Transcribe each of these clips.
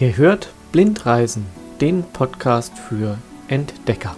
Ihr hört Blindreisen, den Podcast für Entdecker.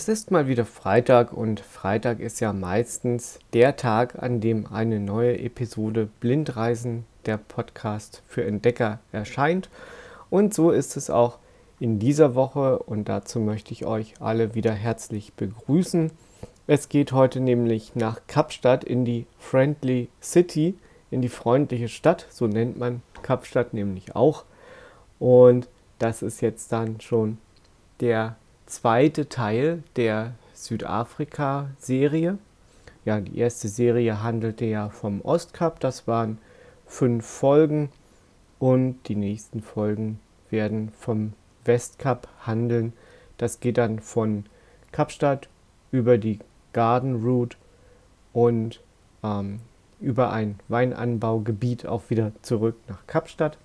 Es ist mal wieder Freitag und Freitag ist ja meistens der Tag, an dem eine neue Episode Blindreisen, der Podcast für Entdecker, erscheint. Und so ist es auch in dieser Woche und dazu möchte ich euch alle wieder herzlich begrüßen. Es geht heute nämlich nach Kapstadt in die Friendly City, in die freundliche Stadt, so nennt man Kapstadt nämlich auch. Und das ist jetzt dann schon der zweite Teil der Südafrika-Serie. Ja, die erste Serie handelte ja vom Ostkap. Das waren fünf Folgen. Und die nächsten Folgen werden vom Westkap handeln. Das geht dann von Kapstadt über die Garden Route und ähm, über ein Weinanbaugebiet auch wieder zurück nach Kapstadt.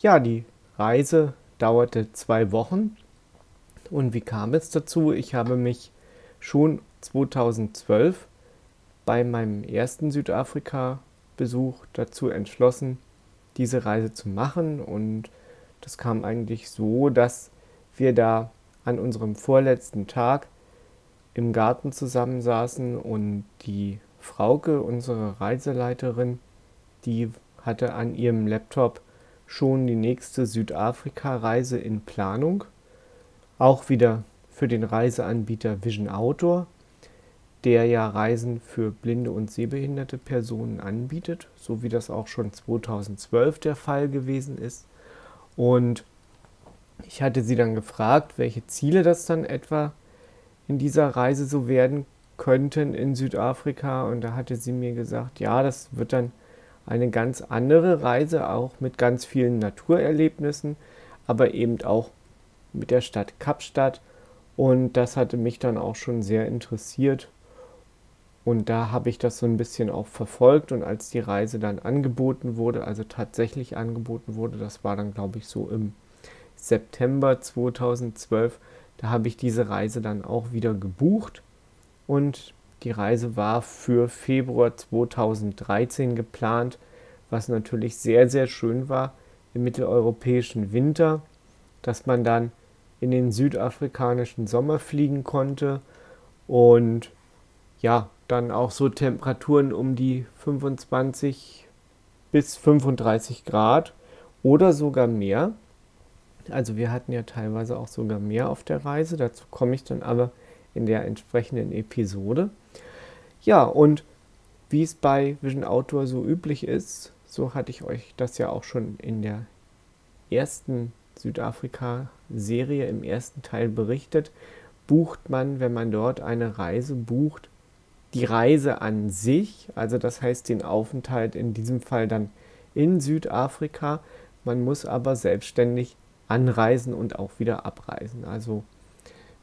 Ja, die Reise dauerte zwei Wochen und wie kam es dazu? Ich habe mich schon 2012 bei meinem ersten Südafrika-Besuch dazu entschlossen, diese Reise zu machen. Und das kam eigentlich so, dass wir da an unserem vorletzten Tag im Garten zusammensaßen und die Frauke, unsere Reiseleiterin, die hatte an ihrem Laptop schon die nächste Südafrika-Reise in Planung auch wieder für den Reiseanbieter Vision Outdoor, der ja Reisen für blinde und sehbehinderte Personen anbietet, so wie das auch schon 2012 der Fall gewesen ist. Und ich hatte sie dann gefragt, welche Ziele das dann etwa in dieser Reise so werden könnten in Südafrika. Und da hatte sie mir gesagt, ja, das wird dann eine ganz andere Reise, auch mit ganz vielen Naturerlebnissen, aber eben auch mit der Stadt Kapstadt. Und das hatte mich dann auch schon sehr interessiert. Und da habe ich das so ein bisschen auch verfolgt. Und als die Reise dann angeboten wurde, also tatsächlich angeboten wurde, das war dann glaube ich so im September 2012, da habe ich diese Reise dann auch wieder gebucht. Und die Reise war für Februar 2013 geplant, was natürlich sehr, sehr schön war im mitteleuropäischen Winter, dass man dann in den südafrikanischen Sommer fliegen konnte und ja, dann auch so Temperaturen um die 25 bis 35 Grad oder sogar mehr. Also wir hatten ja teilweise auch sogar mehr auf der Reise, dazu komme ich dann aber in der entsprechenden Episode. Ja, und wie es bei Vision Outdoor so üblich ist, so hatte ich euch das ja auch schon in der ersten Südafrika-Serie im ersten Teil berichtet, bucht man, wenn man dort eine Reise bucht, die Reise an sich, also das heißt den Aufenthalt in diesem Fall dann in Südafrika. Man muss aber selbstständig anreisen und auch wieder abreisen. Also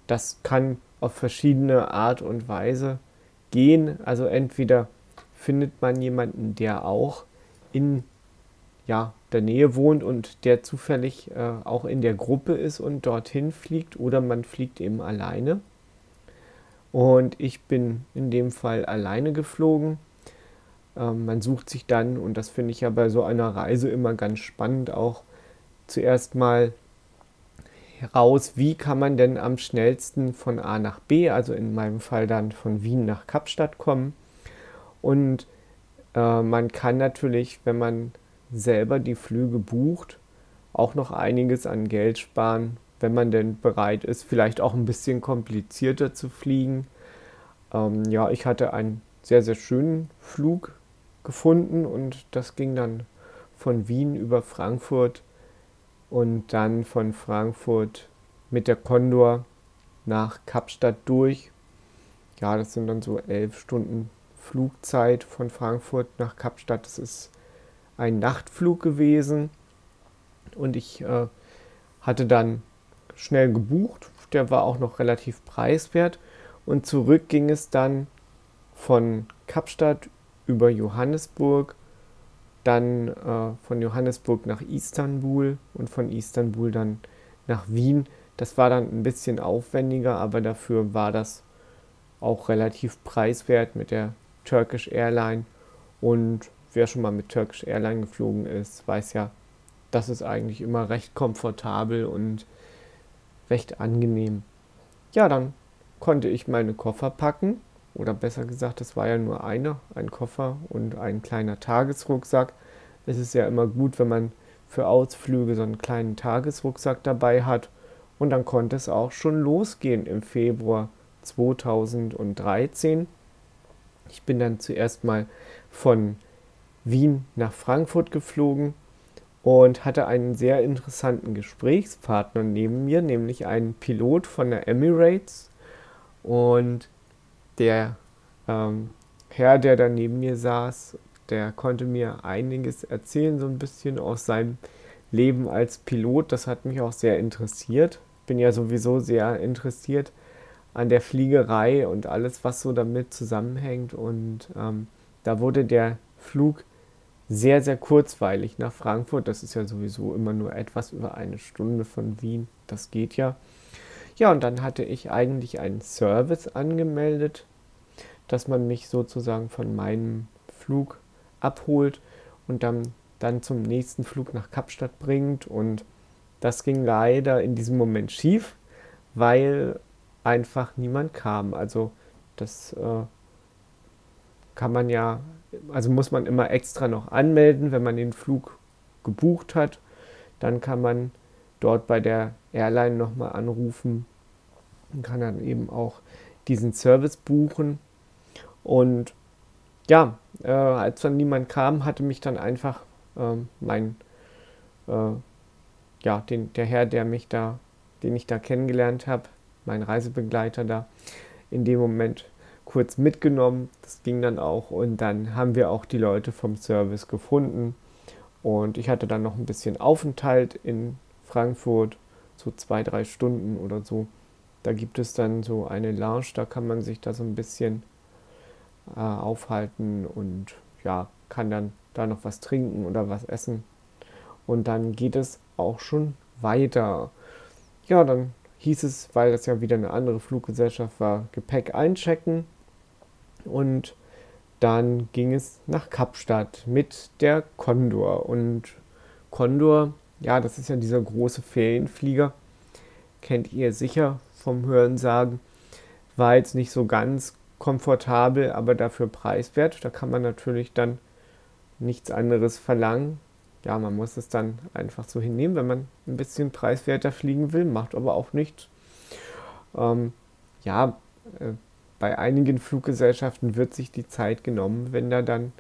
das kann auf verschiedene Art und Weise gehen. Also entweder findet man jemanden, der auch in ja, der Nähe wohnt und der zufällig äh, auch in der Gruppe ist und dorthin fliegt oder man fliegt eben alleine. Und ich bin in dem Fall alleine geflogen. Ähm, man sucht sich dann, und das finde ich ja bei so einer Reise immer ganz spannend, auch zuerst mal heraus, wie kann man denn am schnellsten von A nach B, also in meinem Fall dann von Wien nach Kapstadt kommen. Und äh, man kann natürlich, wenn man selber die Flüge bucht, auch noch einiges an Geld sparen, wenn man denn bereit ist, vielleicht auch ein bisschen komplizierter zu fliegen. Ähm, ja, ich hatte einen sehr, sehr schönen Flug gefunden und das ging dann von Wien über Frankfurt und dann von Frankfurt mit der Condor nach Kapstadt durch. Ja, das sind dann so elf Stunden Flugzeit von Frankfurt nach Kapstadt. Das ist ein Nachtflug gewesen und ich äh, hatte dann schnell gebucht. Der war auch noch relativ preiswert und zurück ging es dann von Kapstadt über Johannesburg, dann äh, von Johannesburg nach Istanbul und von Istanbul dann nach Wien. Das war dann ein bisschen aufwendiger, aber dafür war das auch relativ preiswert mit der Turkish Airline. Und wer schon mal mit Turkish Airline geflogen ist, weiß ja, das ist eigentlich immer recht komfortabel und recht angenehm. Ja, dann konnte ich meine Koffer packen. Oder besser gesagt, es war ja nur einer, ein Koffer und ein kleiner Tagesrucksack. Es ist ja immer gut, wenn man für Ausflüge so einen kleinen Tagesrucksack dabei hat. Und dann konnte es auch schon losgehen im Februar 2013. Ich bin dann zuerst mal von Wien nach Frankfurt geflogen und hatte einen sehr interessanten Gesprächspartner neben mir, nämlich einen Pilot von der Emirates. Und der ähm, Herr, der da neben mir saß, der konnte mir einiges erzählen, so ein bisschen aus seinem Leben als Pilot. Das hat mich auch sehr interessiert. Bin ja sowieso sehr interessiert an der Fliegerei und alles, was so damit zusammenhängt. Und ähm, da wurde der Flug sehr, sehr kurzweilig nach Frankfurt. Das ist ja sowieso immer nur etwas über eine Stunde von Wien. Das geht ja. Ja, und dann hatte ich eigentlich einen Service angemeldet, dass man mich sozusagen von meinem Flug abholt und dann, dann zum nächsten Flug nach Kapstadt bringt. Und das ging leider in diesem Moment schief, weil einfach niemand kam. Also das äh, kann man ja also muss man immer extra noch anmelden, wenn man den Flug gebucht hat. Dann kann man dort bei der Airline nochmal anrufen und kann dann eben auch diesen Service buchen. Und ja, äh, als dann niemand kam, hatte mich dann einfach äh, mein, äh, ja, den, der Herr, der mich da, den ich da kennengelernt habe, mein Reisebegleiter da, in dem Moment kurz mitgenommen. Das ging dann auch und dann haben wir auch die Leute vom Service gefunden. Und ich hatte dann noch ein bisschen Aufenthalt in Frankfurt, so zwei, drei Stunden oder so. Da gibt es dann so eine Lounge, da kann man sich da so ein bisschen äh, aufhalten und ja, kann dann da noch was trinken oder was essen. Und dann geht es auch schon weiter. Ja, dann hieß es, weil das ja wieder eine andere Fluggesellschaft war, Gepäck einchecken. Und dann ging es nach Kapstadt mit der Condor. Und Condor, ja, das ist ja dieser große Ferienflieger, kennt ihr sicher vom Hörensagen. War jetzt nicht so ganz komfortabel, aber dafür preiswert. Da kann man natürlich dann nichts anderes verlangen. Ja, man muss es dann einfach so hinnehmen, wenn man ein bisschen preiswerter fliegen will, macht aber auch nichts. Ähm, ja, äh, bei einigen Fluggesellschaften wird sich die Zeit genommen, wenn da dann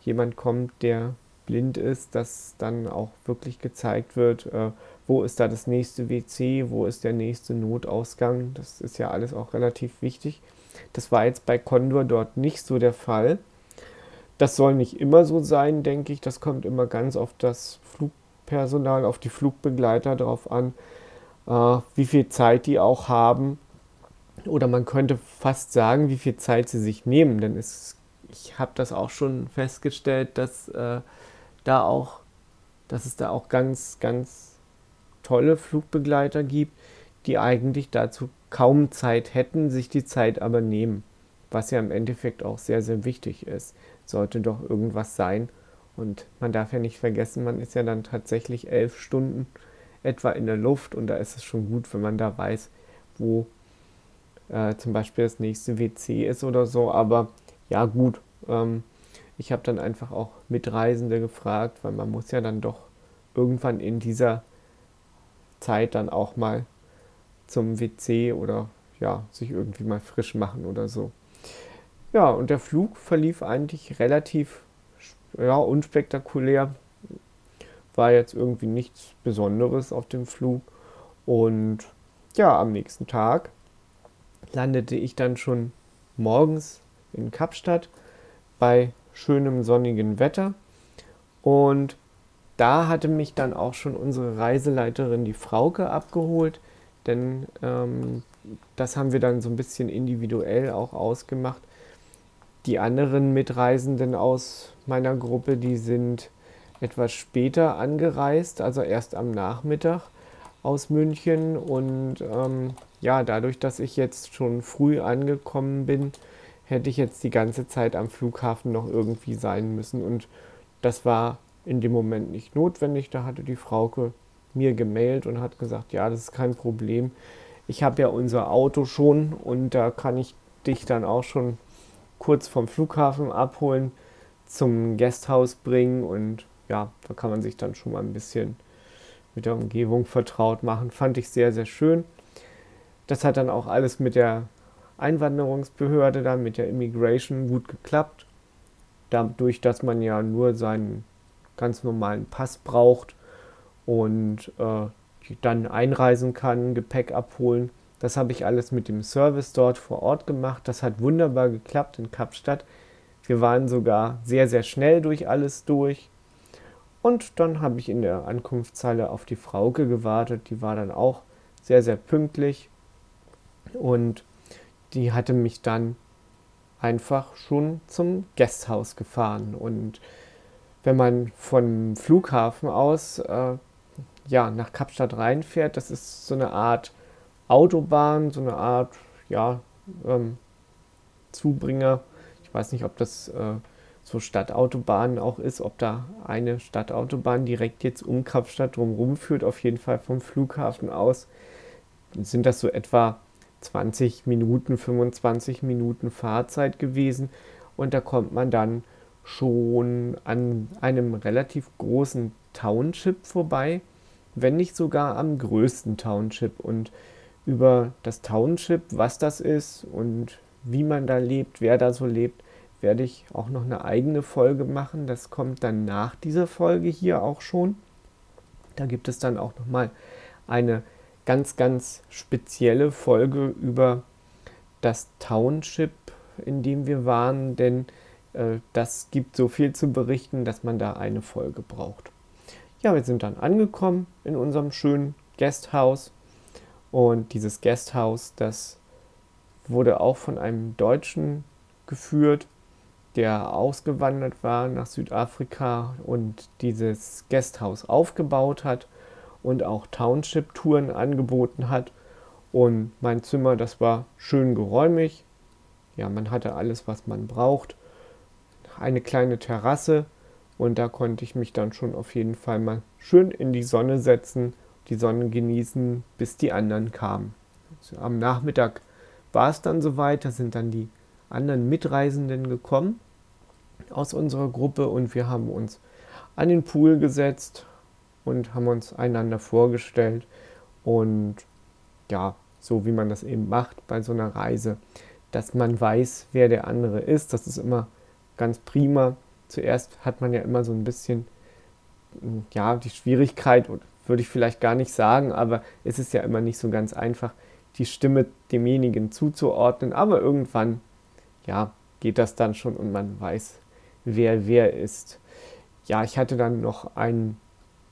jemand kommt, der blind ist, dass dann auch wirklich gezeigt wird, äh, wo ist da das nächste WC, wo ist der nächste Notausgang. Das ist ja alles auch relativ wichtig. Das war jetzt bei Condor dort nicht so der Fall. Das soll nicht immer so sein, denke ich. Das kommt immer ganz auf das Flugpersonal, auf die Flugbegleiter drauf an, äh, wie viel Zeit die auch haben oder man könnte fast sagen, wie viel Zeit sie sich nehmen, denn es, ich habe das auch schon festgestellt, dass äh, da auch, dass es da auch ganz, ganz tolle Flugbegleiter gibt, die eigentlich dazu kaum Zeit hätten, sich die Zeit aber nehmen, was ja im Endeffekt auch sehr, sehr wichtig ist. Sollte doch irgendwas sein. Und man darf ja nicht vergessen, man ist ja dann tatsächlich elf Stunden etwa in der Luft und da ist es schon gut, wenn man da weiß, wo äh, zum Beispiel das nächste WC ist oder so. Aber ja, gut. Ähm, ich habe dann einfach auch Mitreisende gefragt, weil man muss ja dann doch irgendwann in dieser Zeit dann auch mal zum WC oder ja, sich irgendwie mal frisch machen oder so. Ja, und der Flug verlief eigentlich relativ ja, unspektakulär. war jetzt irgendwie nichts Besonderes auf dem Flug. Und ja, am nächsten Tag landete ich dann schon morgens in Kapstadt bei schönem sonnigen Wetter. Und da hatte mich dann auch schon unsere Reiseleiterin, die Frauke, abgeholt, denn ähm, das haben wir dann so ein bisschen individuell auch ausgemacht. Die anderen Mitreisenden aus meiner Gruppe, die sind etwas später angereist, also erst am Nachmittag aus München. Und ähm, ja, dadurch, dass ich jetzt schon früh angekommen bin, hätte ich jetzt die ganze Zeit am Flughafen noch irgendwie sein müssen. Und das war in dem Moment nicht notwendig. Da hatte die Frauke mir gemailt und hat gesagt, ja, das ist kein Problem. Ich habe ja unser Auto schon und da kann ich dich dann auch schon kurz vom Flughafen abholen, zum Gasthaus bringen und ja, da kann man sich dann schon mal ein bisschen mit der Umgebung vertraut machen. Fand ich sehr, sehr schön. Das hat dann auch alles mit der Einwanderungsbehörde, dann mit der Immigration gut geklappt. Dadurch, dass man ja nur seinen ganz normalen Pass braucht und äh, dann einreisen kann, Gepäck abholen. Das habe ich alles mit dem Service dort vor Ort gemacht. Das hat wunderbar geklappt in Kapstadt. Wir waren sogar sehr, sehr schnell durch alles durch. Und dann habe ich in der Ankunftshalle auf die Frauke gewartet. Die war dann auch sehr, sehr pünktlich. Und die hatte mich dann einfach schon zum Gasthaus gefahren. Und wenn man vom Flughafen aus äh, ja, nach Kapstadt reinfährt, das ist so eine Art Autobahn, so eine Art ja, ähm, Zubringer. Ich weiß nicht, ob das äh, so Stadtautobahnen auch ist, ob da eine Stadtautobahn direkt jetzt um Kapstadt drumherum führt. Auf jeden Fall vom Flughafen aus sind das so etwa 20 Minuten, 25 Minuten Fahrzeit gewesen. Und da kommt man dann schon an einem relativ großen Township vorbei, wenn nicht sogar am größten Township. Und über das Township, was das ist und wie man da lebt, wer da so lebt, werde ich auch noch eine eigene Folge machen. Das kommt dann nach dieser Folge hier auch schon. Da gibt es dann auch noch mal eine ganz, ganz spezielle Folge über das Township, in dem wir waren, denn äh, das gibt so viel zu berichten, dass man da eine Folge braucht. Ja, wir sind dann angekommen in unserem schönen Guesthouse und dieses Guesthouse, das wurde auch von einem Deutschen geführt, der ausgewandert war nach Südafrika und dieses Guesthouse aufgebaut hat und auch Township-Touren angeboten hat. Und mein Zimmer, das war schön geräumig. Ja, man hatte alles, was man braucht. Eine kleine Terrasse und da konnte ich mich dann schon auf jeden Fall mal schön in die Sonne setzen, die Sonne genießen, bis die anderen kamen. Also am Nachmittag war es dann soweit, da sind dann die anderen Mitreisenden gekommen aus unserer Gruppe und wir haben uns an den Pool gesetzt, und haben uns einander vorgestellt und ja, so wie man das eben macht bei so einer Reise, dass man weiß, wer der andere ist. Das ist immer ganz prima. Zuerst hat man ja immer so ein bisschen, hm, ja, die Schwierigkeit, würde ich vielleicht gar nicht sagen, aber es ist ja immer nicht so ganz einfach, die Stimme demjenigen zuzuordnen. Aber irgendwann, ja, geht das dann schon und man weiß, wer wer ist. Ja, ich hatte dann noch einen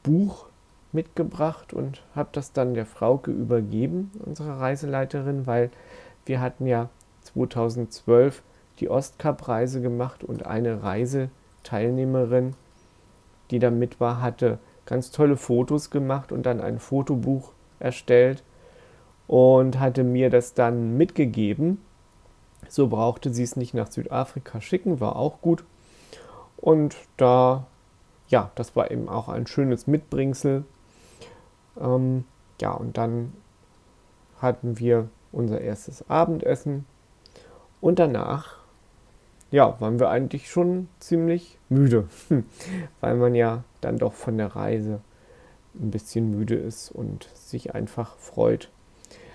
Buch mitgebracht und habe das dann der Frauke übergeben, unserer Reiseleiterin, weil wir hatten ja 2012 die Ostkap-Reise gemacht und eine Reiseteilnehmerin, die da mit war, hatte ganz tolle Fotos gemacht und dann ein Fotobuch erstellt und hatte mir das dann mitgegeben. So brauchte sie es nicht nach Südafrika schicken, war auch gut. Und da ja, das war eben auch ein schönes Mitbringsel. Ähm, ja, und dann hatten wir unser erstes Abendessen und danach, ja, waren wir eigentlich schon ziemlich müde, weil man ja dann doch von der Reise ein bisschen müde ist und sich einfach freut,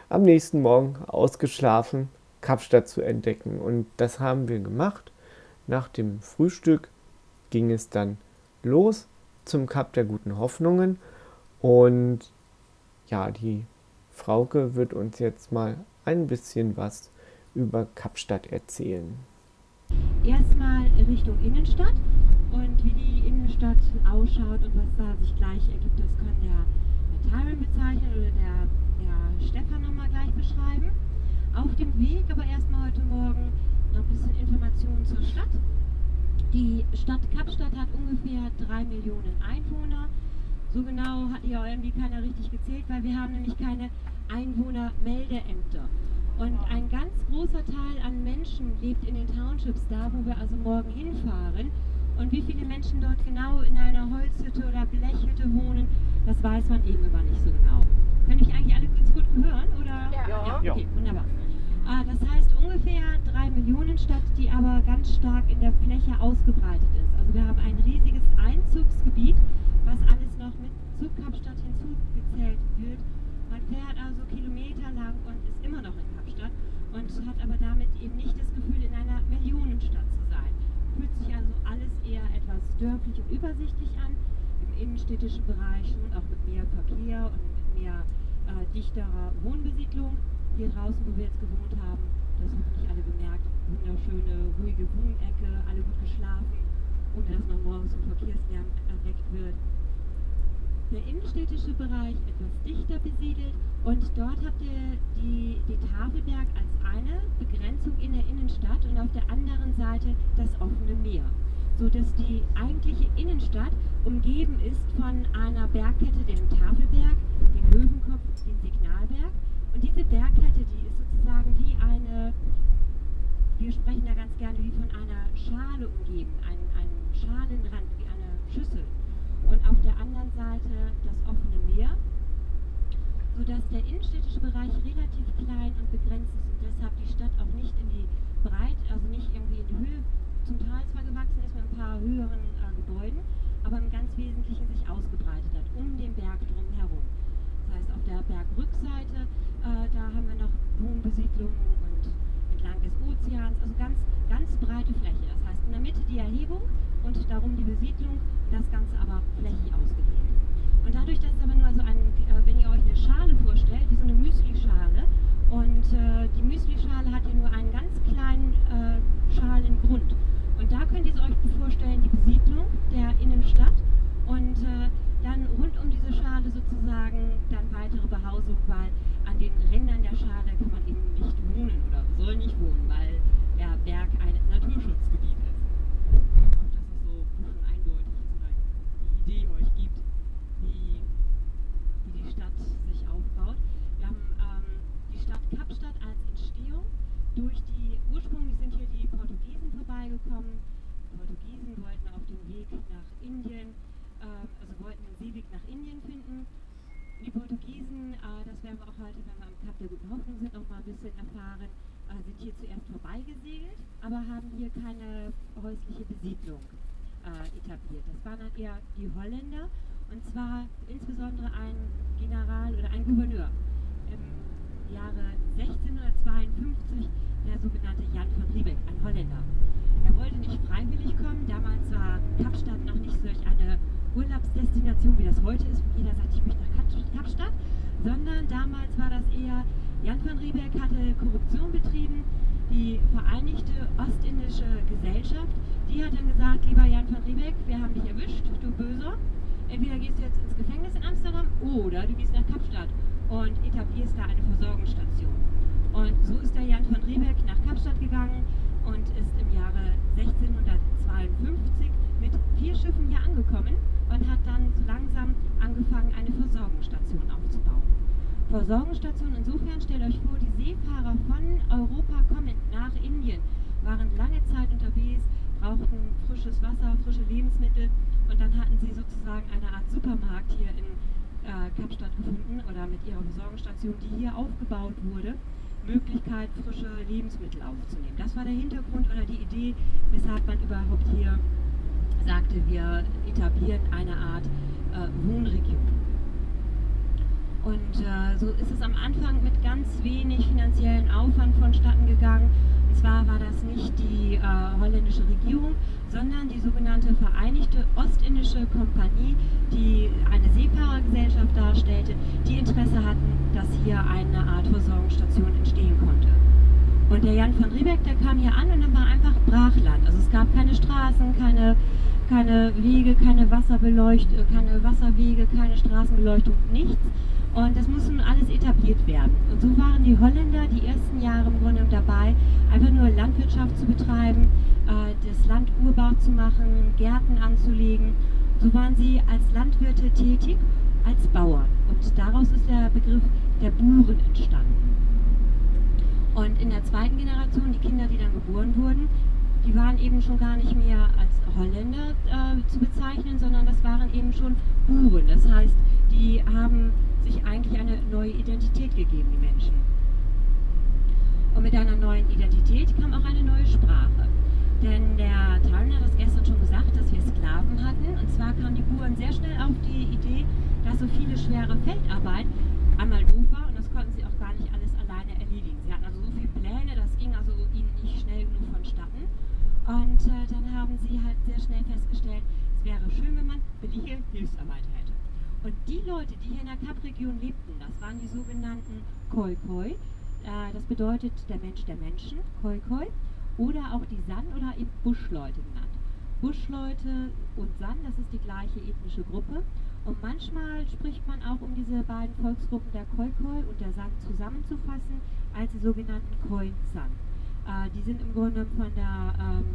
am nächsten Morgen ausgeschlafen Kapstadt zu entdecken. Und das haben wir gemacht. Nach dem Frühstück ging es dann los zum Kap der guten Hoffnungen. Und ja, die Frauke wird uns jetzt mal ein bisschen was über Kapstadt erzählen. Erstmal Richtung Innenstadt und wie die Innenstadt ausschaut und was da sich gleich ergibt, das kann der, der Tyron bezeichnen oder der, der Stefan nochmal gleich beschreiben. Auf dem Weg aber erstmal heute Morgen noch ein bisschen Informationen zur Stadt. Die Stadt Kapstadt hat ungefähr drei Millionen Einwohner. So genau hat ja irgendwie keiner richtig gezählt, weil wir haben nämlich keine Einwohnermeldeämter. Und ein ganz großer Teil an Menschen lebt in den Townships, da wo wir also morgen hinfahren. Und wie viele Menschen dort genau in einer Holzhütte oder Blechhütte wohnen, das weiß man eben immer nicht so genau. Können ich eigentlich alle ganz gut hören? Oder? Ja. ja okay, wunderbar. Ah, das heißt ungefähr drei Millionen Stadt, die aber ganz stark in der Fläche ausgebreitet ist. Also wir haben ein riesiges Einzugsgebiet, was alles noch mit zu Kapstadt hinzugezählt wird. Man fährt also kilometerlang und ist immer noch in Kapstadt und hat aber damit eben nicht das Gefühl, in einer Millionenstadt zu sein. Fühlt sich also alles eher etwas dörflich und übersichtlich an, im innenstädtischen Bereich schon auch mit mehr Verkehr und mit mehr äh, dichterer Wohnbesiedlung. Hier draußen, wo wir jetzt gewohnt haben, das hoffentlich alle bemerkt, wunderschöne, ruhige Wohnecke, alle gut geschlafen, ohne dass man morgens vom Verkehrslärm erweckt wird. Der innenstädtische Bereich etwas dichter besiedelt und dort habt ihr die, die Tafelberg als eine Begrenzung in der Innenstadt und auf der anderen Seite das offene Meer, sodass die eigentliche Innenstadt umgeben ist von einer Bergkette, dem Tafelberg, dem Löwenkopf, dem Signalberg. Und diese Bergkette, die ist sozusagen wie eine, wir sprechen da ganz gerne wie von einer Schale umgeben, ein, ein Schalenrand, wie eine Schüssel. Und auf der anderen Seite das offene Meer, sodass der innenstädtische Bereich relativ klein und begrenzt ist und deshalb die Stadt auch nicht in die Breite, also nicht irgendwie in die Höhe, zum Teil zwar gewachsen ist mit ein paar höheren äh, Gebäuden, aber im ganz Wesentlichen sich ausgebreitet hat, um den Berg drumherum. Das heißt, auf der Bergrückseite, äh, da haben wir noch Wohnbesiedlungen und entlang des Ozeans, also ganz, ganz breite Fläche. Das heißt, in der Mitte die Erhebung und darum die Besiedlung, das Ganze aber flächig ausgedehnt. Und dadurch, dass es aber nur so ein, äh, wenn ihr euch eine Schale vorstellt, wie so eine Müsli-Schale, und äh, die Müsli-Schale hat ja nur einen ganz kleinen äh, Schalengrund. Und da könnt ihr euch vorstellen, die Besiedlung der Innenstadt und äh, dann rund um diese Schale sozusagen dann weitere Behausung, weil an den Rändern der Schale kann man eben nicht wohnen oder soll nicht wohnen, weil der Berg ein Naturschutzgebiet ist. Idee euch gibt, wie, wie die Stadt sich aufbaut. Wir haben ähm, die Stadt Kapstadt als Entstehung. Durch die, Vorbeigekommen. Die Portugiesen wollten auf dem Weg nach Indien, äh, also wollten den Seeweg nach Indien finden. Die Portugiesen, äh, das werden wir auch heute, wenn wir am Kap der Guten Hoffnung sind, noch mal ein bisschen erfahren, äh, sind hier zuerst vorbeigesegelt, aber haben hier keine häusliche Besiedlung äh, etabliert. Das waren dann eher die Holländer und zwar insbesondere ein General oder ein Gouverneur im Jahre 1652, der sogenannte Jan van Riebeck, ein Holländer. Er wollte nicht freiwillig kommen, damals war Kapstadt noch nicht solch eine Urlaubsdestination, wie das heute ist, wo jeder sagt, ich möchte nach Kapstadt, sondern damals war das eher, Jan van Riebeck hatte Korruption betrieben, die Vereinigte Ostindische Gesellschaft, die hat dann gesagt, lieber Jan van Riebeck, wir haben dich erwischt, du Böser. Entweder gehst du jetzt ins Gefängnis in Amsterdam oder du gehst nach Kapstadt und etablierst da eine Versorgungsstation. Und so ist der Jan van Riebeck nach Kapstadt gegangen und ist im Jahre 1652 mit vier Schiffen hier angekommen und hat dann so langsam angefangen, eine Versorgungsstation aufzubauen. Versorgungsstation insofern, stellt euch vor, die Seefahrer von Europa kommend nach Indien waren lange Zeit unterwegs, brauchten frisches Wasser, frische Lebensmittel und dann hatten sie sozusagen eine Art Supermarkt hier in äh, Kapstadt gefunden oder mit ihrer Versorgungsstation, die hier aufgebaut wurde, Möglichkeit, frische Lebensmittel aufzunehmen. Das war der Hintergrund oder die Idee, weshalb man überhaupt hier sagte, wir etablieren eine Art äh, Wohnregion. Und äh, so ist es am Anfang mit ganz wenig finanziellen Aufwand vonstatten gegangen. Und zwar war das nicht die äh, holländische Regierung, sondern die sogenannte Vereinigte Ostindische Kompanie, die eine Seefahrergesellschaft darstellte, die Interesse hatten, dass hier eine Art Versorgungsstation der Jan von Riebeck, der kam hier an und dann war einfach Brachland. Also es gab keine Straßen, keine, keine Wege, keine Wasserbeleuchtung, keine Wasserwege, keine Straßenbeleuchtung, nichts. Und das muss nun alles etabliert werden. Und so waren die Holländer die ersten Jahre im Grunde dabei, einfach nur Landwirtschaft zu betreiben, äh, das Land urbar zu machen, Gärten anzulegen. So waren sie als Landwirte tätig, als Bauern. Und daraus ist der Begriff der Buren entstanden. Und in der zweiten Generation, die Kinder, die dann geboren wurden, die waren eben schon gar nicht mehr als Holländer äh, zu bezeichnen, sondern das waren eben schon Buren. Das heißt, die haben sich eigentlich eine neue Identität gegeben, die Menschen. Und mit einer neuen Identität kam auch eine neue Sprache. Denn der Tarn hat das gestern schon gesagt, dass wir Sklaven hatten. Und zwar kamen die Buren sehr schnell auf die Idee, dass so viele schwere Feldarbeit einmal doof war und das konnten sie auch gar nicht alles alleine erledigen. Sie hatten also so viele Pläne, das ging also ihnen nicht schnell genug vonstatten. Und äh, dann haben sie halt sehr schnell festgestellt, es wäre schön, wenn man billige Hilfsarbeiter hätte. Und die Leute, die hier in der Kapregion lebten, das waren die sogenannten Khoi-Khoi. Äh, das bedeutet der Mensch der Menschen, Khoi-Khoi. Oder auch die San oder eben Buschleute genannt. Buschleute und San, das ist die gleiche ethnische Gruppe. Und manchmal spricht man auch, um diese beiden Volksgruppen der Khoi-Khoi und der San zusammenzufassen, als die sogenannten Khoi-San. Äh, die sind im Grunde von der ähm,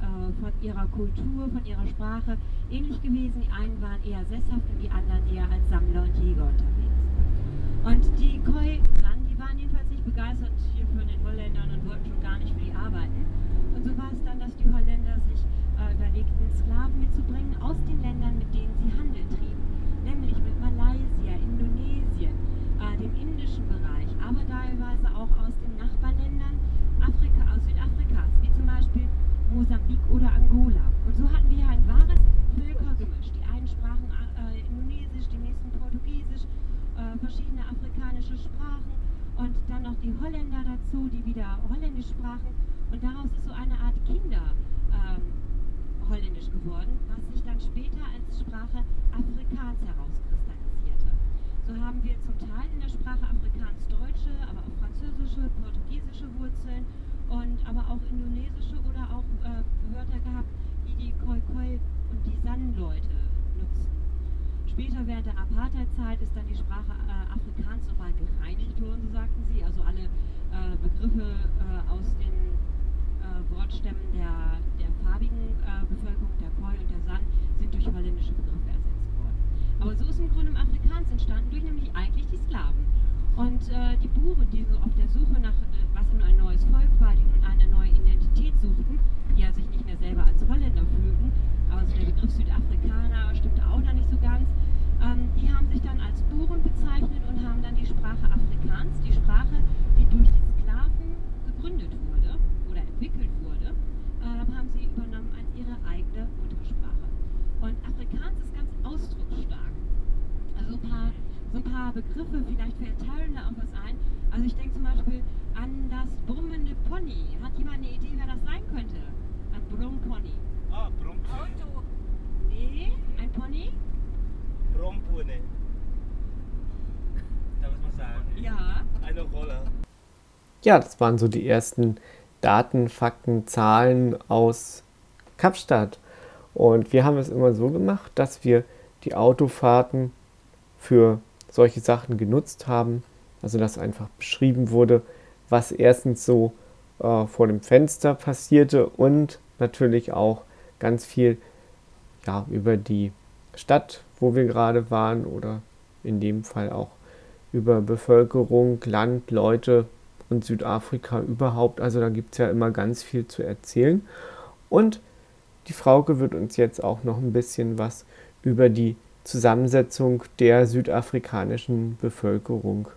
äh, von ihrer Kultur, von ihrer Sprache ähnlich gewesen. Die einen waren eher sesshaft und die anderen eher als Sammler und Jäger unterwegs. Und die Koi San, die waren jedenfalls nicht begeistert hier von den Holländern und wollten schon gar nicht für die arbeiten. Und so war es Ja, das waren so die ersten Daten, Fakten, Zahlen aus Kapstadt. Und wir haben es immer so gemacht, dass wir die Autofahrten für solche Sachen genutzt haben. Also dass einfach beschrieben wurde, was erstens so äh, vor dem Fenster passierte und natürlich auch ganz viel ja, über die Stadt, wo wir gerade waren oder in dem Fall auch über Bevölkerung, Land, Leute und Südafrika überhaupt. Also da gibt es ja immer ganz viel zu erzählen. Und die Frauke wird uns jetzt auch noch ein bisschen was über die Zusammensetzung der südafrikanischen Bevölkerung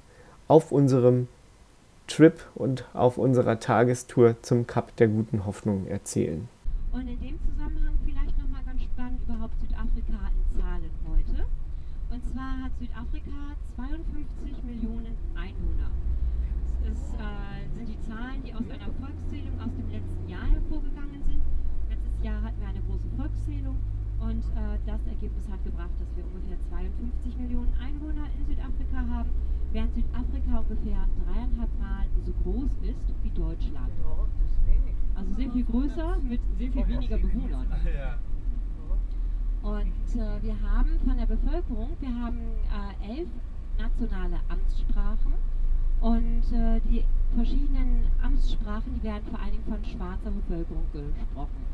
auf unserem Trip und auf unserer Tagestour zum Kap der guten Hoffnung erzählen. Und in dem Zusammenhang vielleicht nochmal ganz spannend überhaupt Südafrika in Zahlen heute. Und zwar hat Südafrika 52 Millionen Einwohner. Ist, äh, sind die Zahlen, die aus einer Volkszählung aus dem letzten Jahr hervorgegangen sind. Letztes Jahr hatten wir eine große Volkszählung und äh, das Ergebnis hat gebracht, dass wir ungefähr 52 Millionen Einwohner in Südafrika haben, während Südafrika ungefähr dreieinhalb Mal so groß ist wie Deutschland. Also sehr viel größer mit sehr viel weniger Bewohnern. Und äh, wir haben von der Bevölkerung, wir haben äh, elf nationale Amtssprachen und äh, die verschiedenen Amtssprachen, die werden vor allen Dingen von schwarzer Bevölkerung gesprochen.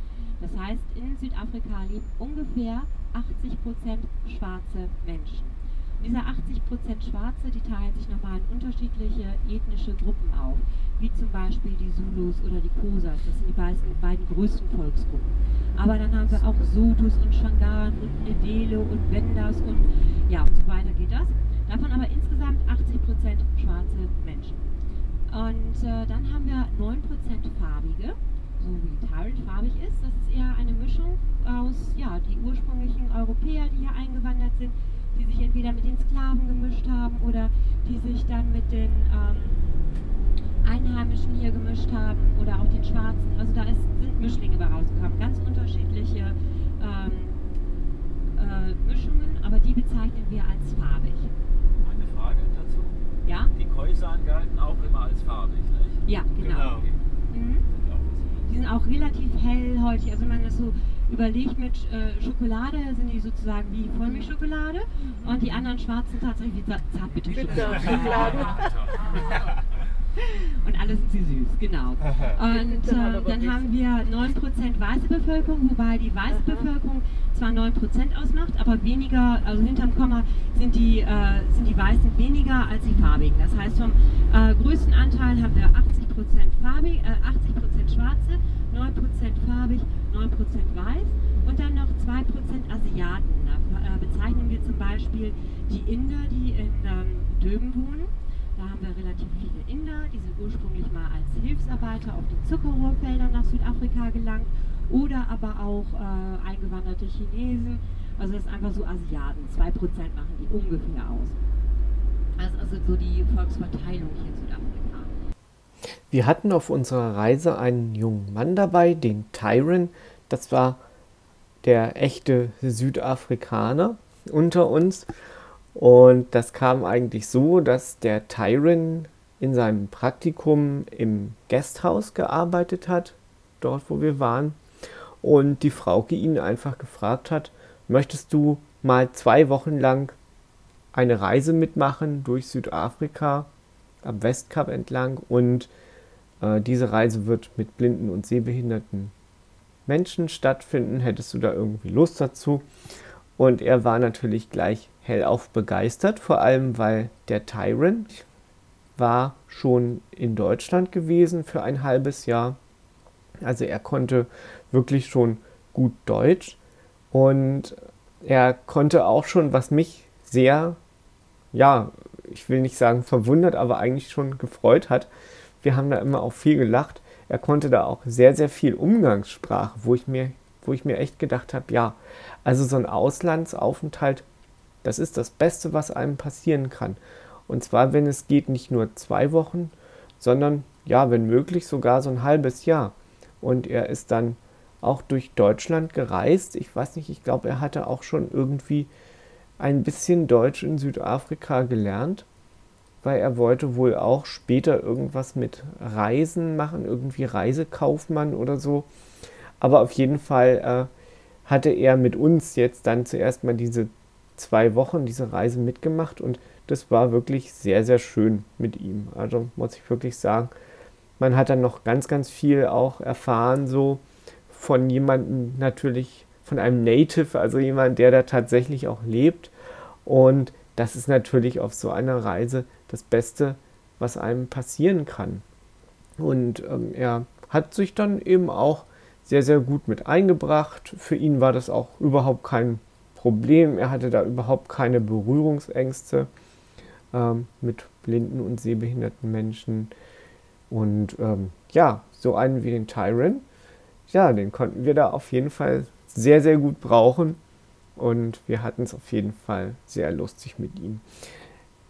Das heißt, in Südafrika leben ungefähr 80 Prozent schwarze Menschen. Diese 80 Prozent Schwarze, die teilen sich nochmal in unterschiedliche ethnische Gruppen auf, wie zum Beispiel die Zulus oder die Kosas. Das sind die beiden, beiden größten Volksgruppen. Aber dann haben wir auch Sotus und Shangan und Nedele und Wendas und ja, und so weiter geht das. Davon aber insgesamt 80 Prozent schwarze Menschen. Und äh, dann haben wir 9 Prozent farbige, so wie Tyrant farbig ist. Das ist eher eine Mischung aus, ja, die ursprünglichen Europäer, die hier eingewandert sind, die sich entweder mit den Sklaven gemischt haben oder die sich dann mit den ähm, Einheimischen hier gemischt haben oder auch den Schwarzen. Also da ist, sind Mischlinge bei rausgekommen, ganz unterschiedliche ähm, äh, Mischungen, aber die bezeichnen wir als farbig. Ja? Die Khoisan galten auch immer als farbig, nicht? Ja, genau. Genau. Mhm. Die sind auch relativ hellhäutig. Also wenn man das so überlegt mit äh, Schokolade, sind die sozusagen wie Vollmilchschokolade und die anderen schwarzen tatsächlich wie Za- Zartbitterschokolade. Und alle sind sie süß, genau. Und äh, dann haben wir 9% weiße Bevölkerung, wobei die weiße Bevölkerung zwar 9% ausmacht, aber weniger, also hinterm Komma sind die, äh, sind die Weißen weniger als die Farbigen. Das heißt, vom äh, größten Anteil haben wir 80% farbig, äh, 80% schwarze, 9% farbig, 9% weiß und dann noch 2% Asiaten. Da äh, bezeichnen wir zum Beispiel die Inder, die in ähm, Döben wohnen. Da haben wir relativ viele Inder, die sind ursprünglich mal als Hilfsarbeiter auf den Zuckerrohrfeldern nach Südafrika gelangt oder aber auch äh, eingewanderte Chinesen. Also das ist einfach so Asiaten, 2% machen die ungefähr aus. Das ist also so die Volksverteilung hier in Südafrika. Wir hatten auf unserer Reise einen jungen Mann dabei, den Tyron. Das war der echte Südafrikaner unter uns. Und das kam eigentlich so, dass der Tyron in seinem Praktikum im Gasthaus gearbeitet hat, dort wo wir waren. Und die Frauke ihn einfach gefragt hat, möchtest du mal zwei Wochen lang eine Reise mitmachen durch Südafrika am Westkap entlang und äh, diese Reise wird mit blinden und sehbehinderten Menschen stattfinden. Hättest du da irgendwie Lust dazu? Und er war natürlich gleich hellauf begeistert, vor allem weil der Tyron war schon in Deutschland gewesen für ein halbes Jahr. Also er konnte wirklich schon gut Deutsch und er konnte auch schon, was mich sehr, ja, ich will nicht sagen verwundert, aber eigentlich schon gefreut hat. Wir haben da immer auch viel gelacht. Er konnte da auch sehr, sehr viel Umgangssprache, wo ich mir, wo ich mir echt gedacht habe, ja, also so ein Auslandsaufenthalt, das ist das Beste, was einem passieren kann. Und zwar, wenn es geht, nicht nur zwei Wochen, sondern ja, wenn möglich sogar so ein halbes Jahr. Und er ist dann auch durch Deutschland gereist. Ich weiß nicht, ich glaube, er hatte auch schon irgendwie ein bisschen Deutsch in Südafrika gelernt, weil er wollte wohl auch später irgendwas mit Reisen machen, irgendwie Reisekaufmann oder so. Aber auf jeden Fall äh, hatte er mit uns jetzt dann zuerst mal diese zwei Wochen diese Reise mitgemacht und das war wirklich sehr, sehr schön mit ihm. Also muss ich wirklich sagen, man hat dann noch ganz, ganz viel auch erfahren, so von jemandem natürlich, von einem Native, also jemand, der da tatsächlich auch lebt. Und das ist natürlich auf so einer Reise das Beste, was einem passieren kann. Und ähm, er hat sich dann eben auch sehr, sehr gut mit eingebracht. Für ihn war das auch überhaupt kein Problem. Er hatte da überhaupt keine Berührungsängste ähm, mit blinden und sehbehinderten Menschen. Und ähm, ja, so einen wie den Tyron, ja, den konnten wir da auf jeden Fall sehr, sehr gut brauchen. Und wir hatten es auf jeden Fall sehr lustig mit ihm.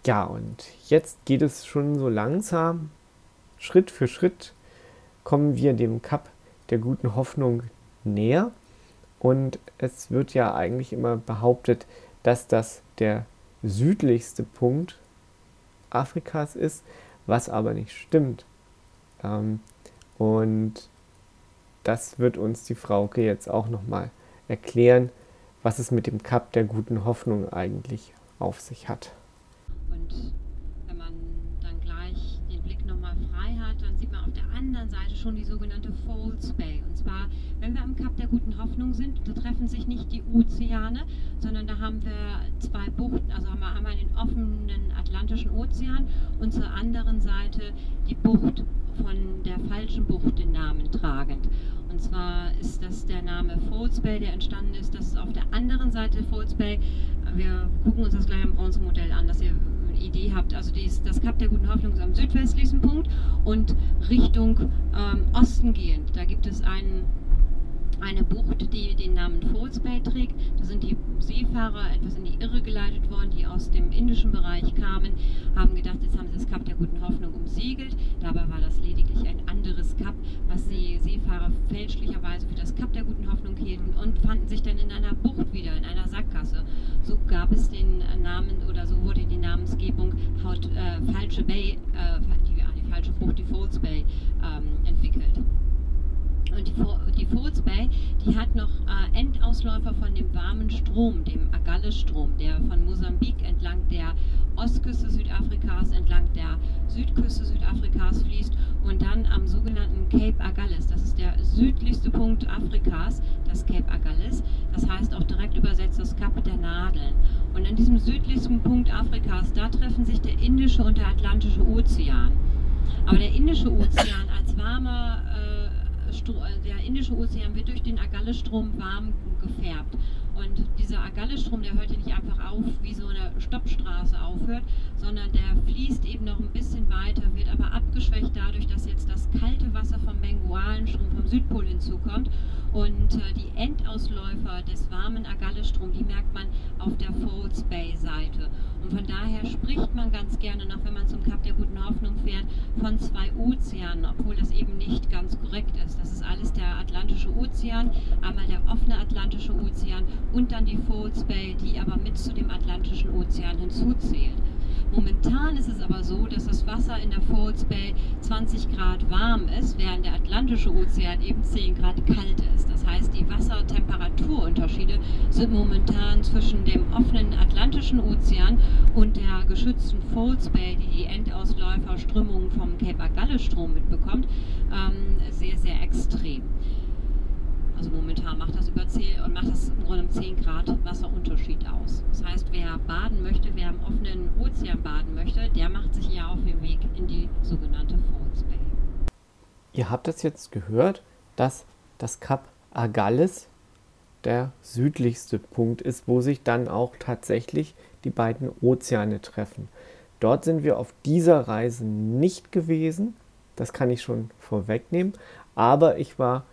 Ja, und jetzt geht es schon so langsam Schritt für Schritt kommen wir dem Kap der guten Hoffnung näher. Und es wird ja eigentlich immer behauptet, dass das der südlichste Punkt Afrikas ist, was aber nicht stimmt. Ähm, und das wird uns die Frauke jetzt auch nochmal erklären, was es mit dem Kap der guten Hoffnung eigentlich auf sich hat. Und wenn man dann gleich den Blick nochmal frei hat, dann sieht man auf der anderen Seite schon die sogenannte Falls Bay. Und zwar, wenn wir am Kap der guten Hoffnung sind, da treffen sich nicht die Ozeane, sondern da haben wir zwei Buchten, also haben wir einmal den offenen Atlantischen Ozean und zur anderen Seite die Bucht von der falschen Bucht den Namen tragend. Und zwar ist das der Name Falls Bay, der entstanden ist. Das ist auf der anderen Seite Falls Bay. Wir gucken uns das gleich im Bronzemodell an, dass ihr Idee habt. Also dies, das Kap der Guten Hoffnung ist am südwestlichsten Punkt und Richtung ähm, Osten gehend. Da gibt es einen eine Bucht, die den Namen Falls Bay trägt. Da sind die Seefahrer etwas in die Irre geleitet worden, die aus dem indischen Bereich kamen, haben gedacht, jetzt haben sie das Kap der guten Hoffnung umsegelt. Dabei war das lediglich ein anderes Kap, was die Seefahrer fälschlicherweise für das Kap der guten Hoffnung hielten und fanden sich dann in einer Bucht wieder, in einer Sackgasse. So gab es den Namen oder so wurde die Namensgebung Haut, äh, Falsche Bay, äh, die, die falsche Bucht, die Falls Bay, ähm, entwickelt. Und die, die Falls Bay, die hat noch äh, Endausläufer von dem warmen Strom, dem Agales-Strom, der von Mosambik entlang der Ostküste Südafrikas, entlang der Südküste Südafrikas fließt und dann am sogenannten Cape Agales, das ist der südlichste Punkt Afrikas, das Cape Agales, das heißt auch direkt übersetzt das Kap der Nadeln. Und an diesem südlichsten Punkt Afrikas, da treffen sich der Indische und der Atlantische Ozean. Aber der Indische Ozean als warmer äh, äh, der Indische Ozean wird durch den Agallestrom warm gefärbt. Und dieser Agallestrom, der hört ja nicht einfach auf, wie so eine Stoppstraße aufhört, sondern der fließt eben noch ein bisschen weiter, wird aber abgeschwächt dadurch, dass jetzt das kalte Wasser vom Bengualenstrom vom Südpol hinzukommt. Und äh, die Endausläufer des warmen Agallestroms, die merkt man auf der Falls Bay Seite. Und von daher spricht man ganz gerne noch, wenn man zum Kap der Guten Hoffnung fährt, von zwei Ozeanen, obwohl das eben nicht ganz korrekt ist. Das ist alles der Atlantische Ozean, einmal der offene Atlantische Ozean und dann die Falls Bay, die aber mit zu dem Atlantischen Ozean hinzuzählt. Momentan ist es aber so, dass das Wasser in der Falls Bay 20 Grad warm ist, während der Atlantische Ozean eben 10 Grad kalt ist. Das heißt, die Wassertemperaturunterschiede sind momentan zwischen dem offenen Atlantischen Ozean und der geschützten Falls Bay, die die Endausläuferströmungen vom Cape Agulhas Strom mitbekommt, ähm, sehr, sehr extrem. Momentan macht das über 10 und macht das im Grunde 10 Grad Wasserunterschied aus. Das heißt, wer baden möchte, wer im offenen Ozean baden möchte, der macht sich ja auf den Weg in die sogenannte Falls Bay. Ihr habt es jetzt gehört, dass das Kap Agales der südlichste Punkt ist, wo sich dann auch tatsächlich die beiden Ozeane treffen. Dort sind wir auf dieser Reise nicht gewesen, das kann ich schon vorwegnehmen, aber ich war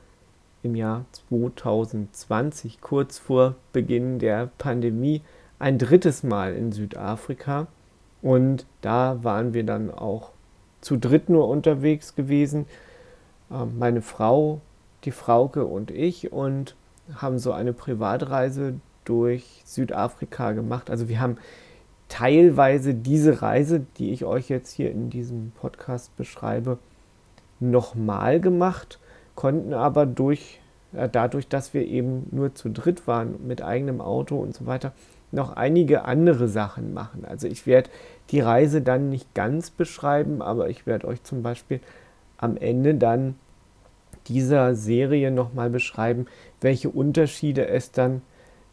im Jahr 2020, kurz vor Beginn der Pandemie, ein drittes Mal in Südafrika. Und da waren wir dann auch zu dritt nur unterwegs gewesen. Ähm, meine Frau, die Frauke und ich und haben so eine Privatreise durch Südafrika gemacht. Also wir haben teilweise diese Reise, die ich euch jetzt hier in diesem Podcast beschreibe, nochmal gemacht konnten aber durch, äh, dadurch, dass wir eben nur zu dritt waren mit eigenem Auto und so weiter, noch einige andere Sachen machen. Also ich werde die Reise dann nicht ganz beschreiben, aber ich werde euch zum Beispiel am Ende dann dieser Serie nochmal beschreiben, welche Unterschiede es dann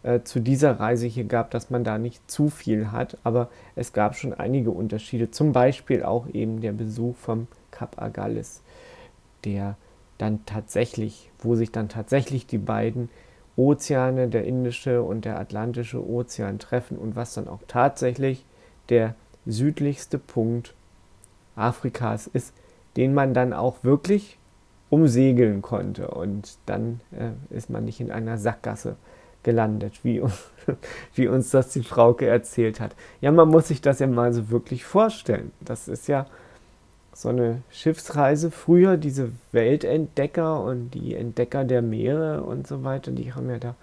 äh, zu dieser Reise hier gab, dass man da nicht zu viel hat, aber es gab schon einige Unterschiede, zum Beispiel auch eben der Besuch vom Kap Agalis, der dann tatsächlich, wo sich dann tatsächlich die beiden Ozeane, der Indische und der Atlantische Ozean treffen und was dann auch tatsächlich der südlichste Punkt Afrikas ist, den man dann auch wirklich umsegeln konnte. Und dann äh, ist man nicht in einer Sackgasse gelandet, wie, wie uns das die Frauke erzählt hat. Ja, man muss sich das ja mal so wirklich vorstellen. Das ist ja so eine Schiffsreise früher, diese Weltentdecker und die Entdecker der Meere und so weiter, die haben ja da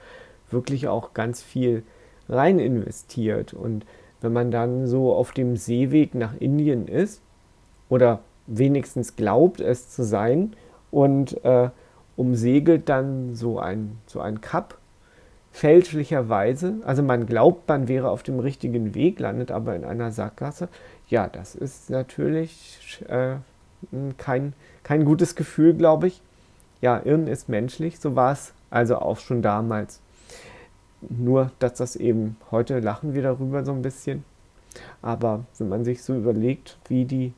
wirklich auch ganz viel rein investiert. Und wenn man dann so auf dem Seeweg nach Indien ist oder wenigstens glaubt es zu sein und äh, umsegelt dann so ein, so ein Kap fälschlicherweise, also man glaubt, man wäre auf dem richtigen Weg, landet aber in einer Sackgasse, ja, das ist natürlich äh, kein, kein gutes Gefühl, glaube ich. Ja, Irren ist menschlich, so war es also auch schon damals. Nur, dass das eben, heute lachen wir darüber so ein bisschen. Aber wenn man sich so überlegt, wie die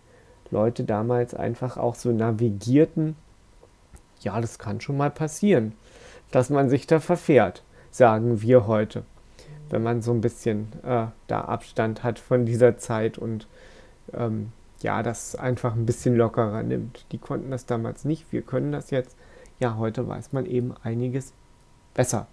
Leute damals einfach auch so navigierten, ja, das kann schon mal passieren, dass man sich da verfährt, sagen wir heute. Wenn man so ein bisschen äh, da Abstand hat von dieser Zeit und ähm, ja, das einfach ein bisschen lockerer nimmt. Die konnten das damals nicht, wir können das jetzt. Ja, heute weiß man eben einiges besser.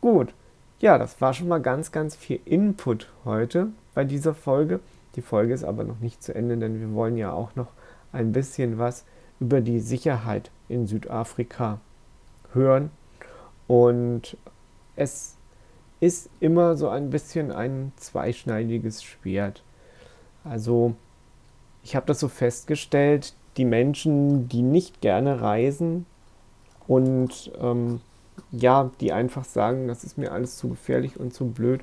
Gut, ja, das war schon mal ganz, ganz viel Input heute bei dieser Folge. Die Folge ist aber noch nicht zu Ende, denn wir wollen ja auch noch ein bisschen was über die Sicherheit in Südafrika hören. Und es ist immer so ein bisschen ein zweischneidiges Schwert. Also ich habe das so festgestellt, die Menschen, die nicht gerne reisen und ähm, ja, die einfach sagen, das ist mir alles zu gefährlich und zu blöd,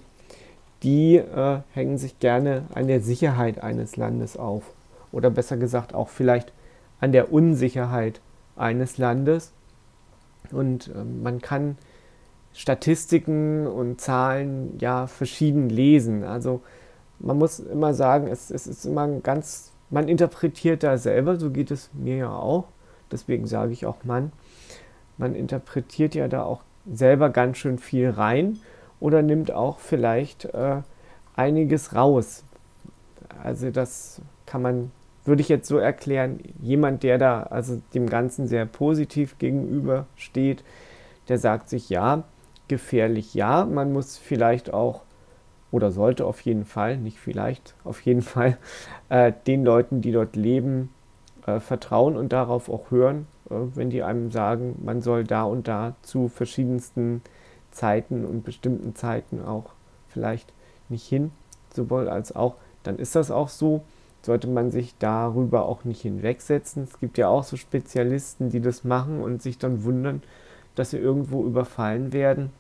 die äh, hängen sich gerne an der Sicherheit eines Landes auf. Oder besser gesagt auch vielleicht an der Unsicherheit eines Landes. Und äh, man kann Statistiken und Zahlen ja verschieden lesen. Also man muss immer sagen, es, es ist immer ganz, man interpretiert da selber, so geht es mir ja auch. Deswegen sage ich auch Mann. Man interpretiert ja da auch selber ganz schön viel rein oder nimmt auch vielleicht äh, einiges raus. Also das kann man, würde ich jetzt so erklären, jemand, der da also dem Ganzen sehr positiv gegenüber steht, der sagt sich ja, gefährlich ja, man muss vielleicht auch oder sollte auf jeden Fall, nicht vielleicht, auf jeden Fall äh, den Leuten, die dort leben, äh, vertrauen und darauf auch hören, äh, wenn die einem sagen, man soll da und da zu verschiedensten Zeiten und bestimmten Zeiten auch vielleicht nicht hin, sowohl als auch, dann ist das auch so. Sollte man sich darüber auch nicht hinwegsetzen. Es gibt ja auch so Spezialisten, die das machen und sich dann wundern, dass sie irgendwo überfallen werden.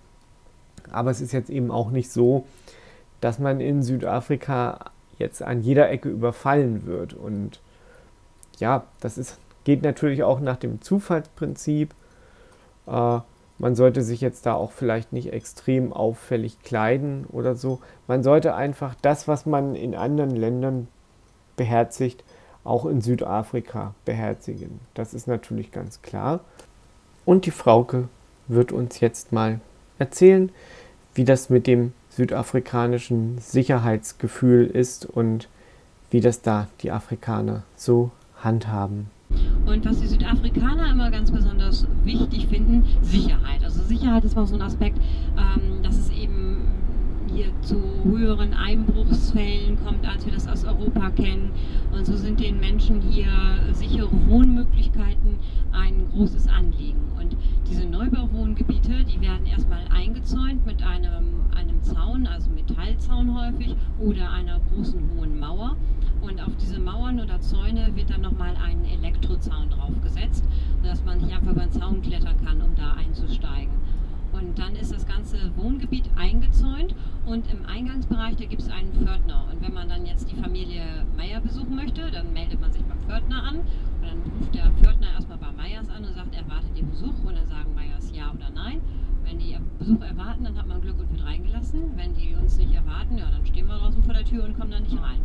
Aber es ist jetzt eben auch nicht so, dass man in Südafrika jetzt an jeder Ecke überfallen wird. Und ja, das ist, geht natürlich auch nach dem Zufallsprinzip. Äh, man sollte sich jetzt da auch vielleicht nicht extrem auffällig kleiden oder so. Man sollte einfach das, was man in anderen Ländern beherzigt, auch in Südafrika beherzigen. Das ist natürlich ganz klar. Und die Frauke wird uns jetzt mal erzählen, wie das mit dem südafrikanischen Sicherheitsgefühl ist und wie das da die Afrikaner so handhaben. Und was die Südafrikaner immer ganz besonders wichtig finden, Sicherheit. Also Sicherheit ist mal so ein Aspekt, ähm, dass es eben hier zu höheren Einbruchsfällen kommt, als wir das aus Europa kennen. Und so sind den Menschen hier sichere Wohnmöglichkeiten ein großes Anliegen. Und diese Neubauwohngebiete, die werden erstmal eingezäunt mit einem, einem Zaun, also Metallzaun häufig, oder einer großen hohen Mauer. Und auf diese Mauern oder Zäune wird dann nochmal ein Elektrozaun draufgesetzt, sodass man nicht einfach über den Zaun klettern kann, um da einzusteigen. Und dann ist das ganze Wohngebiet eingezäunt und im Eingangsbereich, da gibt es einen Pförtner. Und wenn man dann jetzt die Familie Meier besuchen möchte, dann meldet man sich beim Pförtner an und dann ruft der Pförtner erstmal bei Meyers an und sagt, er wartet den Besuch und dann sagen Meyers ja oder nein. Wenn die Besuch erwarten, dann hat man Glück und wird reingelassen. Wenn die uns nicht erwarten, ja, dann stehen wir draußen vor der Tür und kommen dann nicht rein.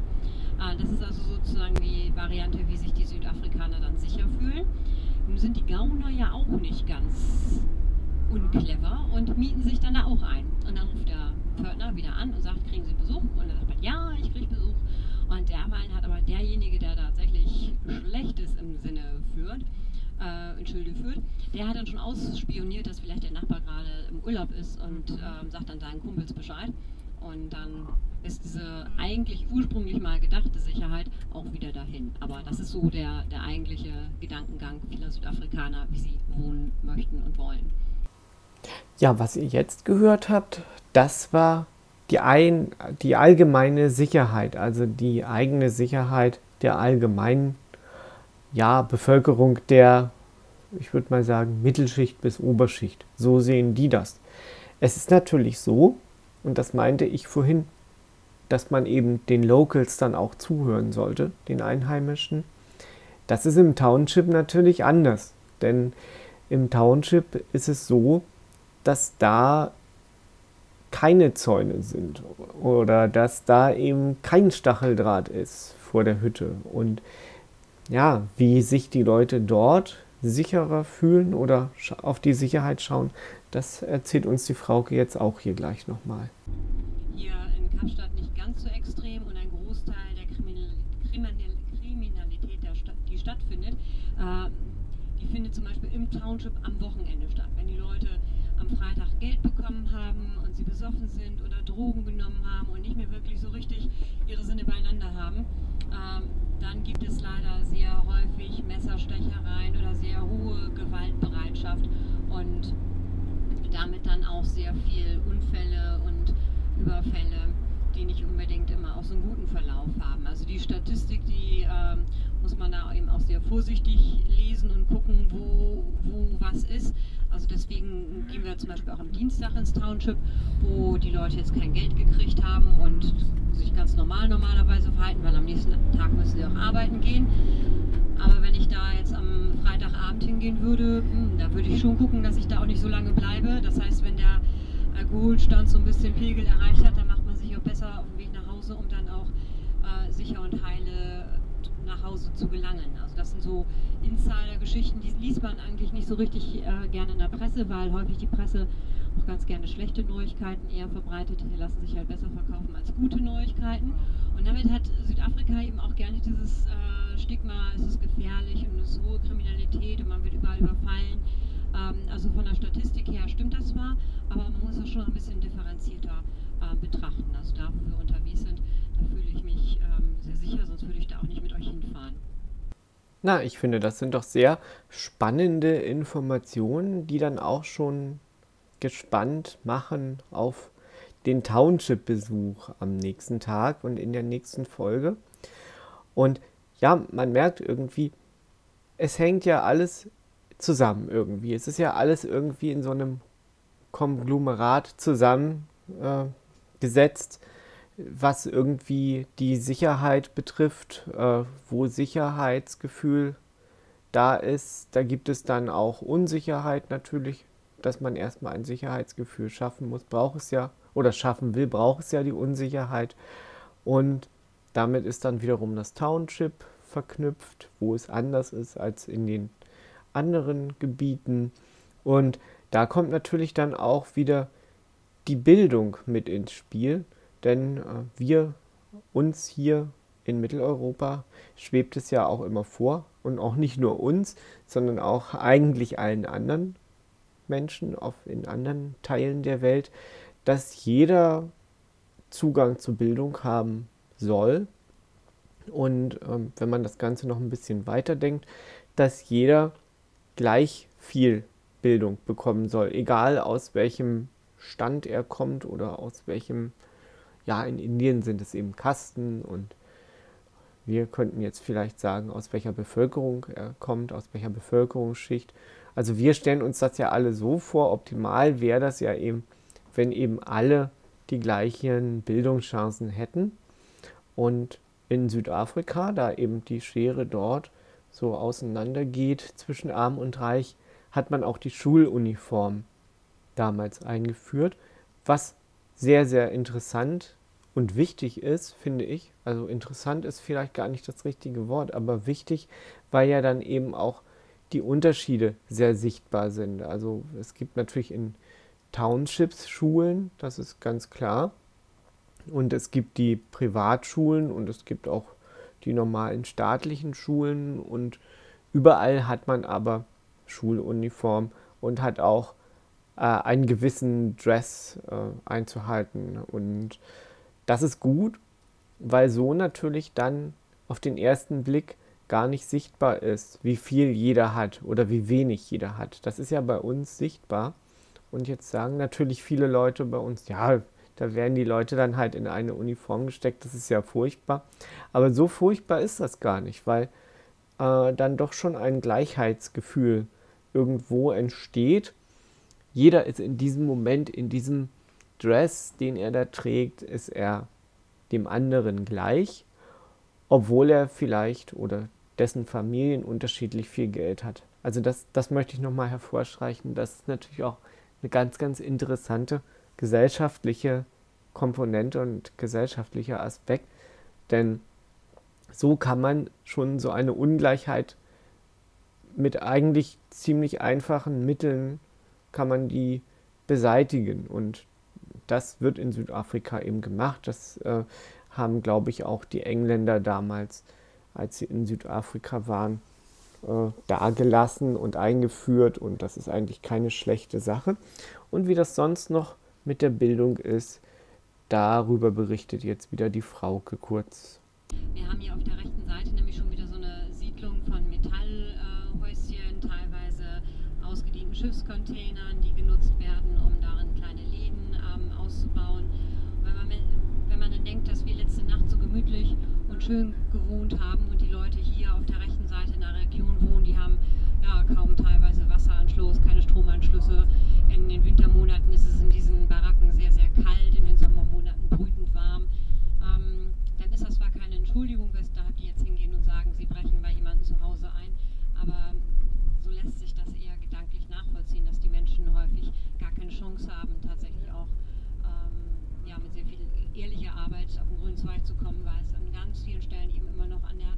Ah, das ist also sozusagen die Variante, wie sich die Südafrikaner dann sicher fühlen. Nun sind die Gauner ja auch nicht ganz unclever und mieten sich dann da auch ein. Und dann ruft der Pförtner wieder an und sagt, kriegen Sie Besuch? Und dann sagt man, ja, ich kriege Besuch. Und derweil hat aber derjenige, der tatsächlich Schlechtes im Sinne führt, äh, in Schilde führt, der hat dann schon ausspioniert, dass vielleicht der Nachbar gerade im Urlaub ist und äh, sagt dann seinen Kumpels Bescheid. Und dann ist diese eigentlich ursprünglich mal gedachte Sicherheit auch wieder dahin. Aber das ist so der, der eigentliche Gedankengang vieler Südafrikaner, wie sie wohnen möchten und wollen. Ja, was ihr jetzt gehört habt, das war die, ein, die allgemeine Sicherheit, also die eigene Sicherheit der allgemeinen ja, Bevölkerung der, ich würde mal sagen, Mittelschicht bis Oberschicht. So sehen die das. Es ist natürlich so, und das meinte ich vorhin, dass man eben den Locals dann auch zuhören sollte, den Einheimischen. Das ist im Township natürlich anders, denn im Township ist es so, dass da keine Zäune sind oder dass da eben kein Stacheldraht ist vor der Hütte. Und ja, wie sich die Leute dort sicherer fühlen oder auf die Sicherheit schauen, das erzählt uns die Frauke jetzt auch hier gleich nochmal. Hier in Kapstadt nicht ganz so extrem und ein Großteil der Kriminalität, die stattfindet, äh, die findet zum Beispiel im Township am Wochenende statt. Wenn die Leute am Freitag Geld bekommen haben sie besoffen sind oder Drogen genommen haben und nicht mehr wirklich so richtig ihre Sinne beieinander haben, ähm, dann gibt es leider sehr häufig Messerstechereien oder sehr hohe Gewaltbereitschaft und damit dann auch sehr viel Unfälle und Überfälle, die nicht unbedingt immer auch so einen guten Verlauf haben. Also die Statistik, die äh, muss man da eben auch sehr vorsichtig lesen und gucken, wo, wo was ist. Also deswegen gehen wir zum Beispiel auch am Dienstag ins Township, wo die Leute jetzt kein Geld gekriegt haben und sich ganz normal normalerweise verhalten, weil am nächsten Tag müssen sie auch arbeiten gehen. Aber wenn ich da jetzt am Freitagabend hingehen würde, hm, da würde ich schon gucken, dass ich da auch nicht so lange bleibe. Das heißt, wenn der Alkoholstand so ein bisschen Pegel erreicht hat, dann macht man sich auch besser auf den Weg nach Hause, um dann auch äh, sicher und heile nach Hause zu gelangen. Also das sind so Insider-Geschichten, die liest man eigentlich nicht so richtig äh, gerne in der Presse, weil häufig die Presse auch ganz gerne schlechte Neuigkeiten eher verbreitet. Die lassen sich halt besser verkaufen als gute Neuigkeiten. Und damit hat Südafrika eben auch gerne dieses äh, Stigma, es ist gefährlich und es ist hohe Kriminalität und man wird überall überfallen. Ähm, also von der Statistik her stimmt das zwar, aber man muss das schon ein bisschen differenzierter äh, betrachten. Also da, wo wir unterwegs sind, da fühle ich mich ähm, sehr sicher, sonst würde ich da auch nicht mit euch hinfahren. Na, ich finde, das sind doch sehr spannende Informationen, die dann auch schon gespannt machen auf den Township-Besuch am nächsten Tag und in der nächsten Folge. Und ja, man merkt irgendwie, es hängt ja alles zusammen irgendwie. Es ist ja alles irgendwie in so einem Konglomerat zusammengesetzt, äh, was irgendwie die Sicherheit betrifft, äh, wo Sicherheitsgefühl da ist. Da gibt es dann auch Unsicherheit natürlich, dass man erstmal ein Sicherheitsgefühl schaffen muss, braucht es ja, oder schaffen will, braucht es ja die Unsicherheit. Und damit ist dann wiederum das Township verknüpft, wo es anders ist als in den anderen Gebieten. Und da kommt natürlich dann auch wieder die Bildung mit ins Spiel, denn äh, wir uns hier in Mitteleuropa schwebt es ja auch immer vor und auch nicht nur uns, sondern auch eigentlich allen anderen Menschen auf, in anderen Teilen der Welt, dass jeder Zugang zu Bildung haben soll. Und ähm, wenn man das Ganze noch ein bisschen weiterdenkt, dass jeder gleich viel Bildung bekommen soll, egal aus welchem Stand er kommt oder aus welchem, ja, in Indien sind es eben Kasten und wir könnten jetzt vielleicht sagen, aus welcher Bevölkerung er kommt, aus welcher Bevölkerungsschicht. Also wir stellen uns das ja alle so vor, optimal wäre das ja eben, wenn eben alle die gleichen Bildungschancen hätten. Und in Südafrika, da eben die Schere dort so auseinandergeht zwischen arm und reich, hat man auch die Schuluniform damals eingeführt, was sehr, sehr interessant und wichtig ist, finde ich. Also interessant ist vielleicht gar nicht das richtige Wort, aber wichtig, weil ja dann eben auch die Unterschiede sehr sichtbar sind. Also es gibt natürlich in Townships Schulen, das ist ganz klar. Und es gibt die Privatschulen und es gibt auch die normalen staatlichen Schulen und überall hat man aber Schuluniform und hat auch äh, einen gewissen Dress äh, einzuhalten. Und das ist gut, weil so natürlich dann auf den ersten Blick gar nicht sichtbar ist, wie viel jeder hat oder wie wenig jeder hat. Das ist ja bei uns sichtbar. Und jetzt sagen natürlich viele Leute bei uns, ja, da werden die Leute dann halt in eine Uniform gesteckt, das ist ja furchtbar. Aber so furchtbar ist das gar nicht, weil äh, dann doch schon ein Gleichheitsgefühl irgendwo entsteht. Jeder ist in diesem Moment, in diesem Dress, den er da trägt, ist er dem anderen gleich, obwohl er vielleicht oder dessen Familien unterschiedlich viel Geld hat. Also das, das möchte ich nochmal hervorstreichen. Das ist natürlich auch eine ganz, ganz interessante gesellschaftliche Komponente und gesellschaftlicher Aspekt. Denn so kann man schon so eine Ungleichheit mit eigentlich ziemlich einfachen Mitteln kann man die beseitigen. Und das wird in Südafrika eben gemacht. Das äh, haben, glaube ich, auch die Engländer damals, als sie in Südafrika waren, äh, dagelassen und eingeführt. Und das ist eigentlich keine schlechte Sache. Und wie das sonst noch mit der Bildung ist, darüber berichtet jetzt wieder die Frauke kurz. Wir haben hier auf der rechten Seite nämlich schon wieder so eine Siedlung von Metallhäuschen, teilweise ausgedienten Schiffscontainern, die genutzt werden, um darin kleine Läden ähm, auszubauen. wenn man, wenn man dann denkt, dass wir letzte Nacht so gemütlich und schön gewohnt haben und die Leute hier auf der rechten Seite in der Region wohnen, die haben ja kaum teilweise Wasseranschluss, keine Stromanschlüsse. In den Wintermonaten ist es in diesen Baracken sehr, sehr kalt, in den Sommermonaten brütend warm. Ähm, dann ist das zwar keine Entschuldigung, weshalb die jetzt hingehen und sagen, sie brechen bei jemandem zu Hause ein, aber so lässt sich das eher gedanklich nachvollziehen, dass die Menschen häufig gar keine Chance haben, tatsächlich auch ähm, ja, mit sehr viel ehrlicher Arbeit auf den grünen Zweig zu kommen, weil es an ganz vielen Stellen eben immer noch an der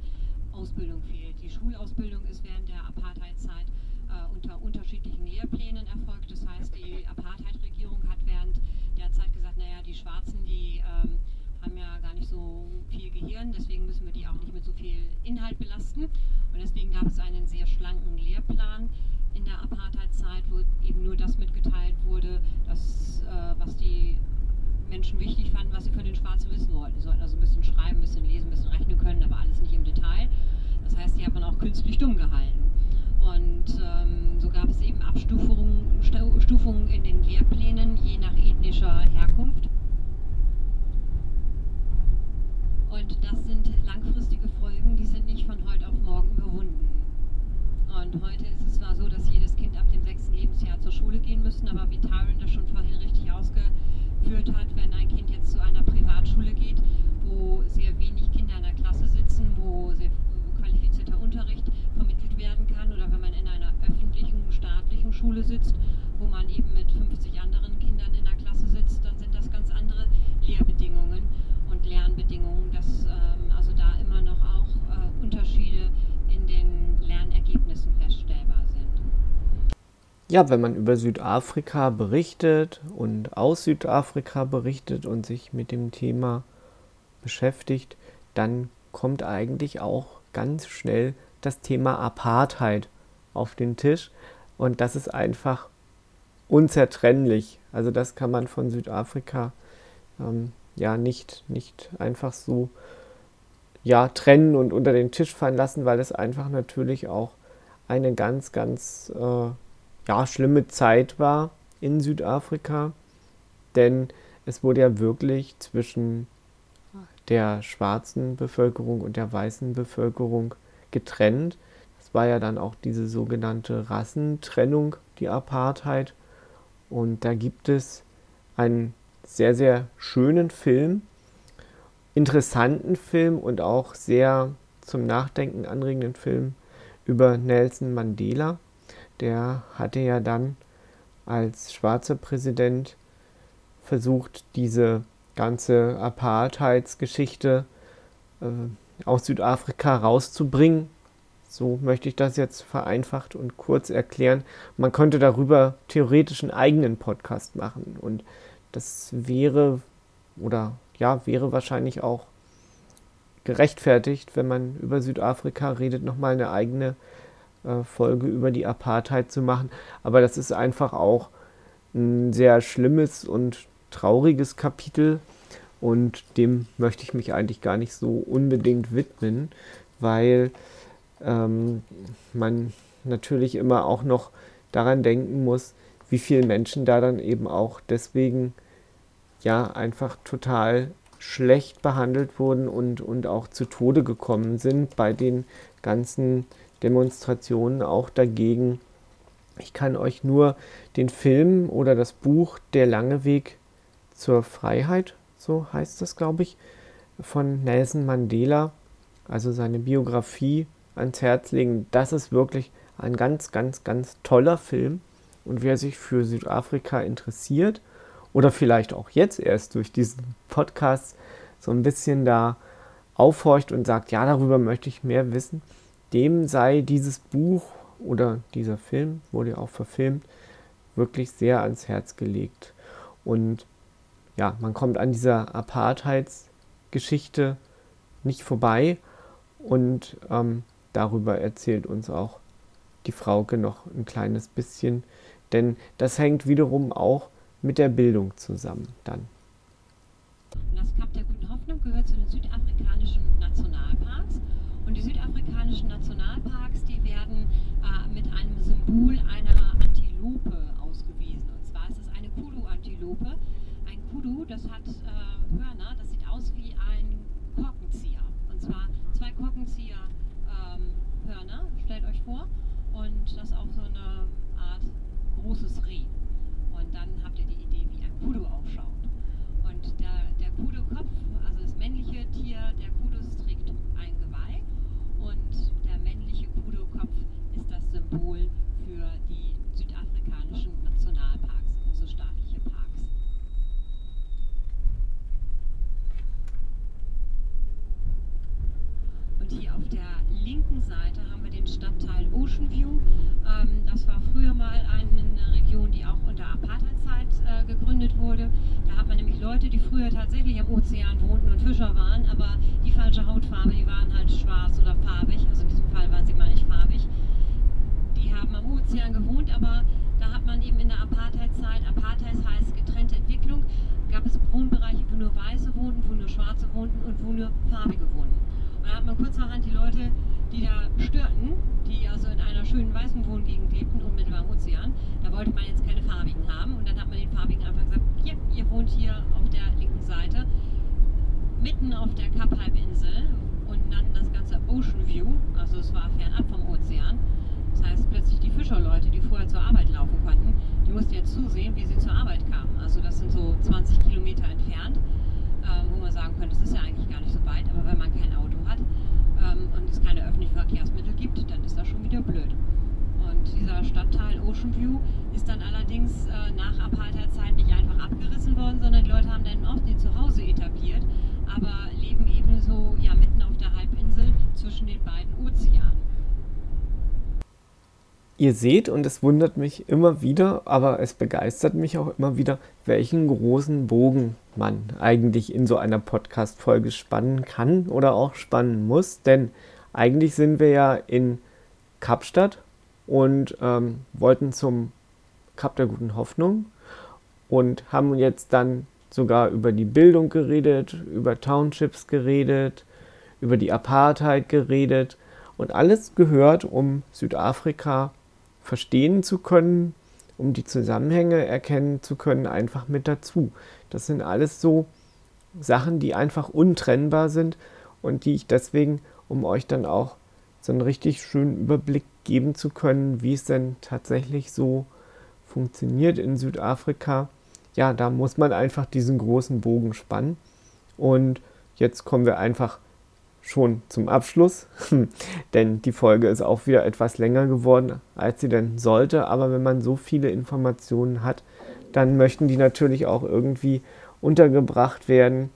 Ausbildung fehlt. Die Schulausbildung ist während der Apartheidzeit äh, unter unterschiedlichen Lehrplänen erfolgt. Das heißt, die Apartheid-Regierung hat während der Zeit gesagt, naja, die Schwarzen, die ähm, haben ja gar nicht so viel Gehirn, deswegen müssen wir die auch nicht mit so viel Inhalt belasten. Und deswegen gab es einen sehr schlanken Lehrplan in der Apartheid-Zeit, wo eben nur das mitgeteilt wurde, dass, äh, was die Menschen wichtig fanden, was sie von den Schwarzen wissen wollten. Sie sollten also ein bisschen schreiben, ein bisschen lesen, ein bisschen rechnen können, aber alles nicht im Detail. Das heißt, die hat man auch künstlich dumm gehalten. Und ähm, so gab es eben Abstufungen Stufungen in den Lehrplänen je nach ethnischer Herkunft. Und das sind langfristige Folgen, die sind nicht von heute auf morgen überwunden. Und heute ist es zwar so, dass jedes Kind ab dem sechsten Lebensjahr zur Schule gehen müsste, aber wie Tyron das schon vorhin richtig ausgeführt hat, wenn ein Kind jetzt zu einer Privatschule geht, wo sehr wenig Kinder in der Klasse sitzen, wo sehr qualifizierter Unterricht vermittelt werden kann oder wenn man in einer öffentlichen, staatlichen Schule sitzt, wo man eben mit 50 anderen Kindern in der Klasse sitzt, dann sind das ganz andere Lehrbedingungen und Lernbedingungen, dass ähm, also da immer noch auch äh, Unterschiede in den Lernergebnissen feststellbar sind. Ja, wenn man über Südafrika berichtet und aus Südafrika berichtet und sich mit dem Thema beschäftigt, dann kommt eigentlich auch ganz schnell das Thema Apartheid auf den Tisch. Und das ist einfach unzertrennlich. Also das kann man von Südafrika ähm, ja nicht, nicht einfach so ja, trennen und unter den Tisch fallen lassen, weil es einfach natürlich auch eine ganz, ganz äh, ja, schlimme Zeit war in Südafrika. Denn es wurde ja wirklich zwischen der schwarzen Bevölkerung und der weißen Bevölkerung getrennt. Das war ja dann auch diese sogenannte Rassentrennung, die Apartheid. Und da gibt es einen sehr, sehr schönen Film, interessanten Film und auch sehr zum Nachdenken anregenden Film über Nelson Mandela. Der hatte ja dann als schwarzer Präsident versucht, diese ganze Apartheidsgeschichte äh, aus Südafrika rauszubringen. So möchte ich das jetzt vereinfacht und kurz erklären. Man könnte darüber theoretisch einen eigenen Podcast machen und das wäre oder ja, wäre wahrscheinlich auch gerechtfertigt, wenn man über Südafrika redet, nochmal eine eigene äh, Folge über die Apartheid zu machen. Aber das ist einfach auch ein sehr schlimmes und trauriges Kapitel und dem möchte ich mich eigentlich gar nicht so unbedingt widmen, weil ähm, man natürlich immer auch noch daran denken muss, wie viele Menschen da dann eben auch deswegen ja einfach total schlecht behandelt wurden und, und auch zu Tode gekommen sind bei den ganzen Demonstrationen auch dagegen. Ich kann euch nur den Film oder das Buch Der lange Weg zur Freiheit, so heißt das, glaube ich, von Nelson Mandela, also seine Biografie ans Herz legen. Das ist wirklich ein ganz, ganz, ganz toller Film. Und wer sich für Südafrika interessiert oder vielleicht auch jetzt erst durch diesen Podcast so ein bisschen da aufhorcht und sagt, ja, darüber möchte ich mehr wissen, dem sei dieses Buch oder dieser Film, wurde ja auch verfilmt, wirklich sehr ans Herz gelegt. Und ja, man kommt an dieser Apartheidsgeschichte nicht vorbei und ähm, darüber erzählt uns auch die Frauke noch ein kleines bisschen, denn das hängt wiederum auch mit der Bildung zusammen dann. Das Kap der Guten Hoffnung gehört zu den südafrikanischen Nationalparks und die südafrikanischen Nationalparks, die werden äh, mit einem Symbol einer Antilope ausgewiesen. Und zwar ist es eine Kudu-Antilope. Ein Kudu, das hat äh, Hörner, das Ihr seht, und es wundert mich immer wieder, aber es begeistert mich auch immer wieder, welchen großen Bogen man eigentlich in so einer Podcast-Folge spannen kann oder auch spannen muss. Denn eigentlich sind wir ja in Kapstadt und ähm, wollten zum Kap der guten Hoffnung und haben jetzt dann sogar über die Bildung geredet, über Townships geredet, über die Apartheid geredet und alles gehört, um Südafrika verstehen zu können, um die Zusammenhänge erkennen zu können, einfach mit dazu. Das sind alles so Sachen, die einfach untrennbar sind und die ich deswegen, um euch dann auch so einen richtig schönen Überblick geben zu können, wie es denn tatsächlich so funktioniert in Südafrika, ja, da muss man einfach diesen großen Bogen spannen. Und jetzt kommen wir einfach schon zum Abschluss, denn die Folge ist auch wieder etwas länger geworden, als sie denn sollte. Aber wenn man so viele Informationen hat, dann möchten die natürlich auch irgendwie untergebracht werden.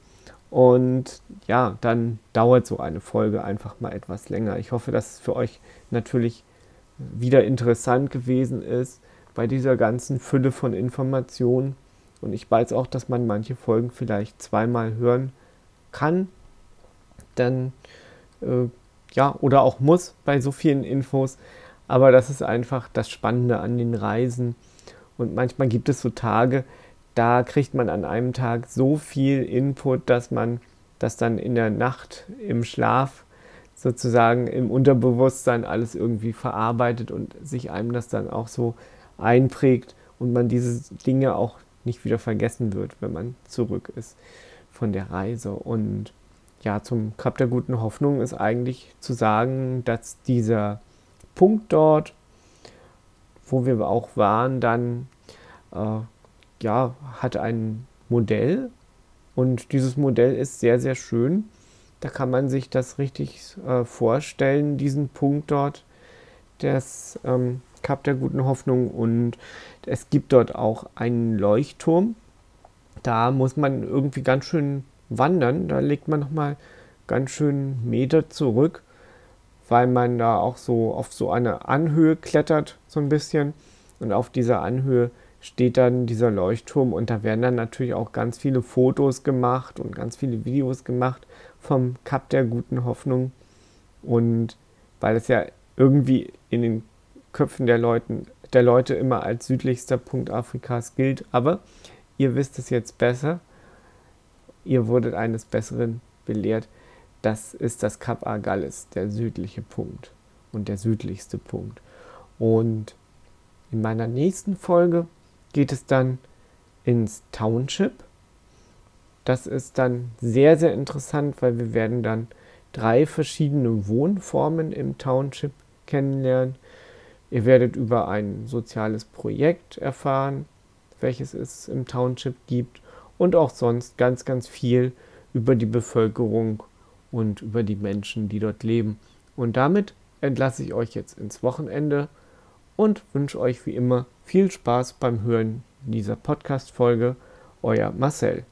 Und ja, dann dauert so eine Folge einfach mal etwas länger. Ich hoffe, dass es für euch natürlich wieder interessant gewesen ist bei dieser ganzen Fülle von Informationen. Und ich weiß auch, dass man manche Folgen vielleicht zweimal hören kann dann äh, ja oder auch muss bei so vielen Infos. Aber das ist einfach das Spannende an den Reisen. Und manchmal gibt es so Tage, da kriegt man an einem Tag so viel Input, dass man das dann in der Nacht im Schlaf sozusagen im Unterbewusstsein alles irgendwie verarbeitet und sich einem das dann auch so einprägt und man diese Dinge auch nicht wieder vergessen wird, wenn man zurück ist von der Reise. Und ja, zum Kap der guten Hoffnung ist eigentlich zu sagen, dass dieser Punkt dort, wo wir auch waren, dann äh, ja, hat ein Modell und dieses Modell ist sehr, sehr schön. Da kann man sich das richtig äh, vorstellen, diesen Punkt dort, das ähm, Kap der guten Hoffnung. Und es gibt dort auch einen Leuchtturm. Da muss man irgendwie ganz schön wandern. Da legt man nochmal ganz schön Meter zurück, weil man da auch so auf so eine Anhöhe klettert, so ein bisschen. Und auf dieser Anhöhe steht dann dieser Leuchtturm und da werden dann natürlich auch ganz viele Fotos gemacht und ganz viele Videos gemacht vom Kap der guten Hoffnung. Und weil es ja irgendwie in den Köpfen der, Leuten, der Leute immer als südlichster Punkt Afrikas gilt. Aber ihr wisst es jetzt besser. Ihr wurdet eines Besseren belehrt. Das ist das Kap Argallis, der südliche Punkt und der südlichste Punkt. Und in meiner nächsten Folge geht es dann ins Township. Das ist dann sehr, sehr interessant, weil wir werden dann drei verschiedene Wohnformen im Township kennenlernen. Ihr werdet über ein soziales Projekt erfahren, welches es im Township gibt und auch sonst ganz, ganz viel über die Bevölkerung und über die Menschen, die dort leben. Und damit entlasse ich euch jetzt ins Wochenende und wünsche euch wie immer viel Spaß beim Hören dieser Podcast-Folge. Euer Marcel.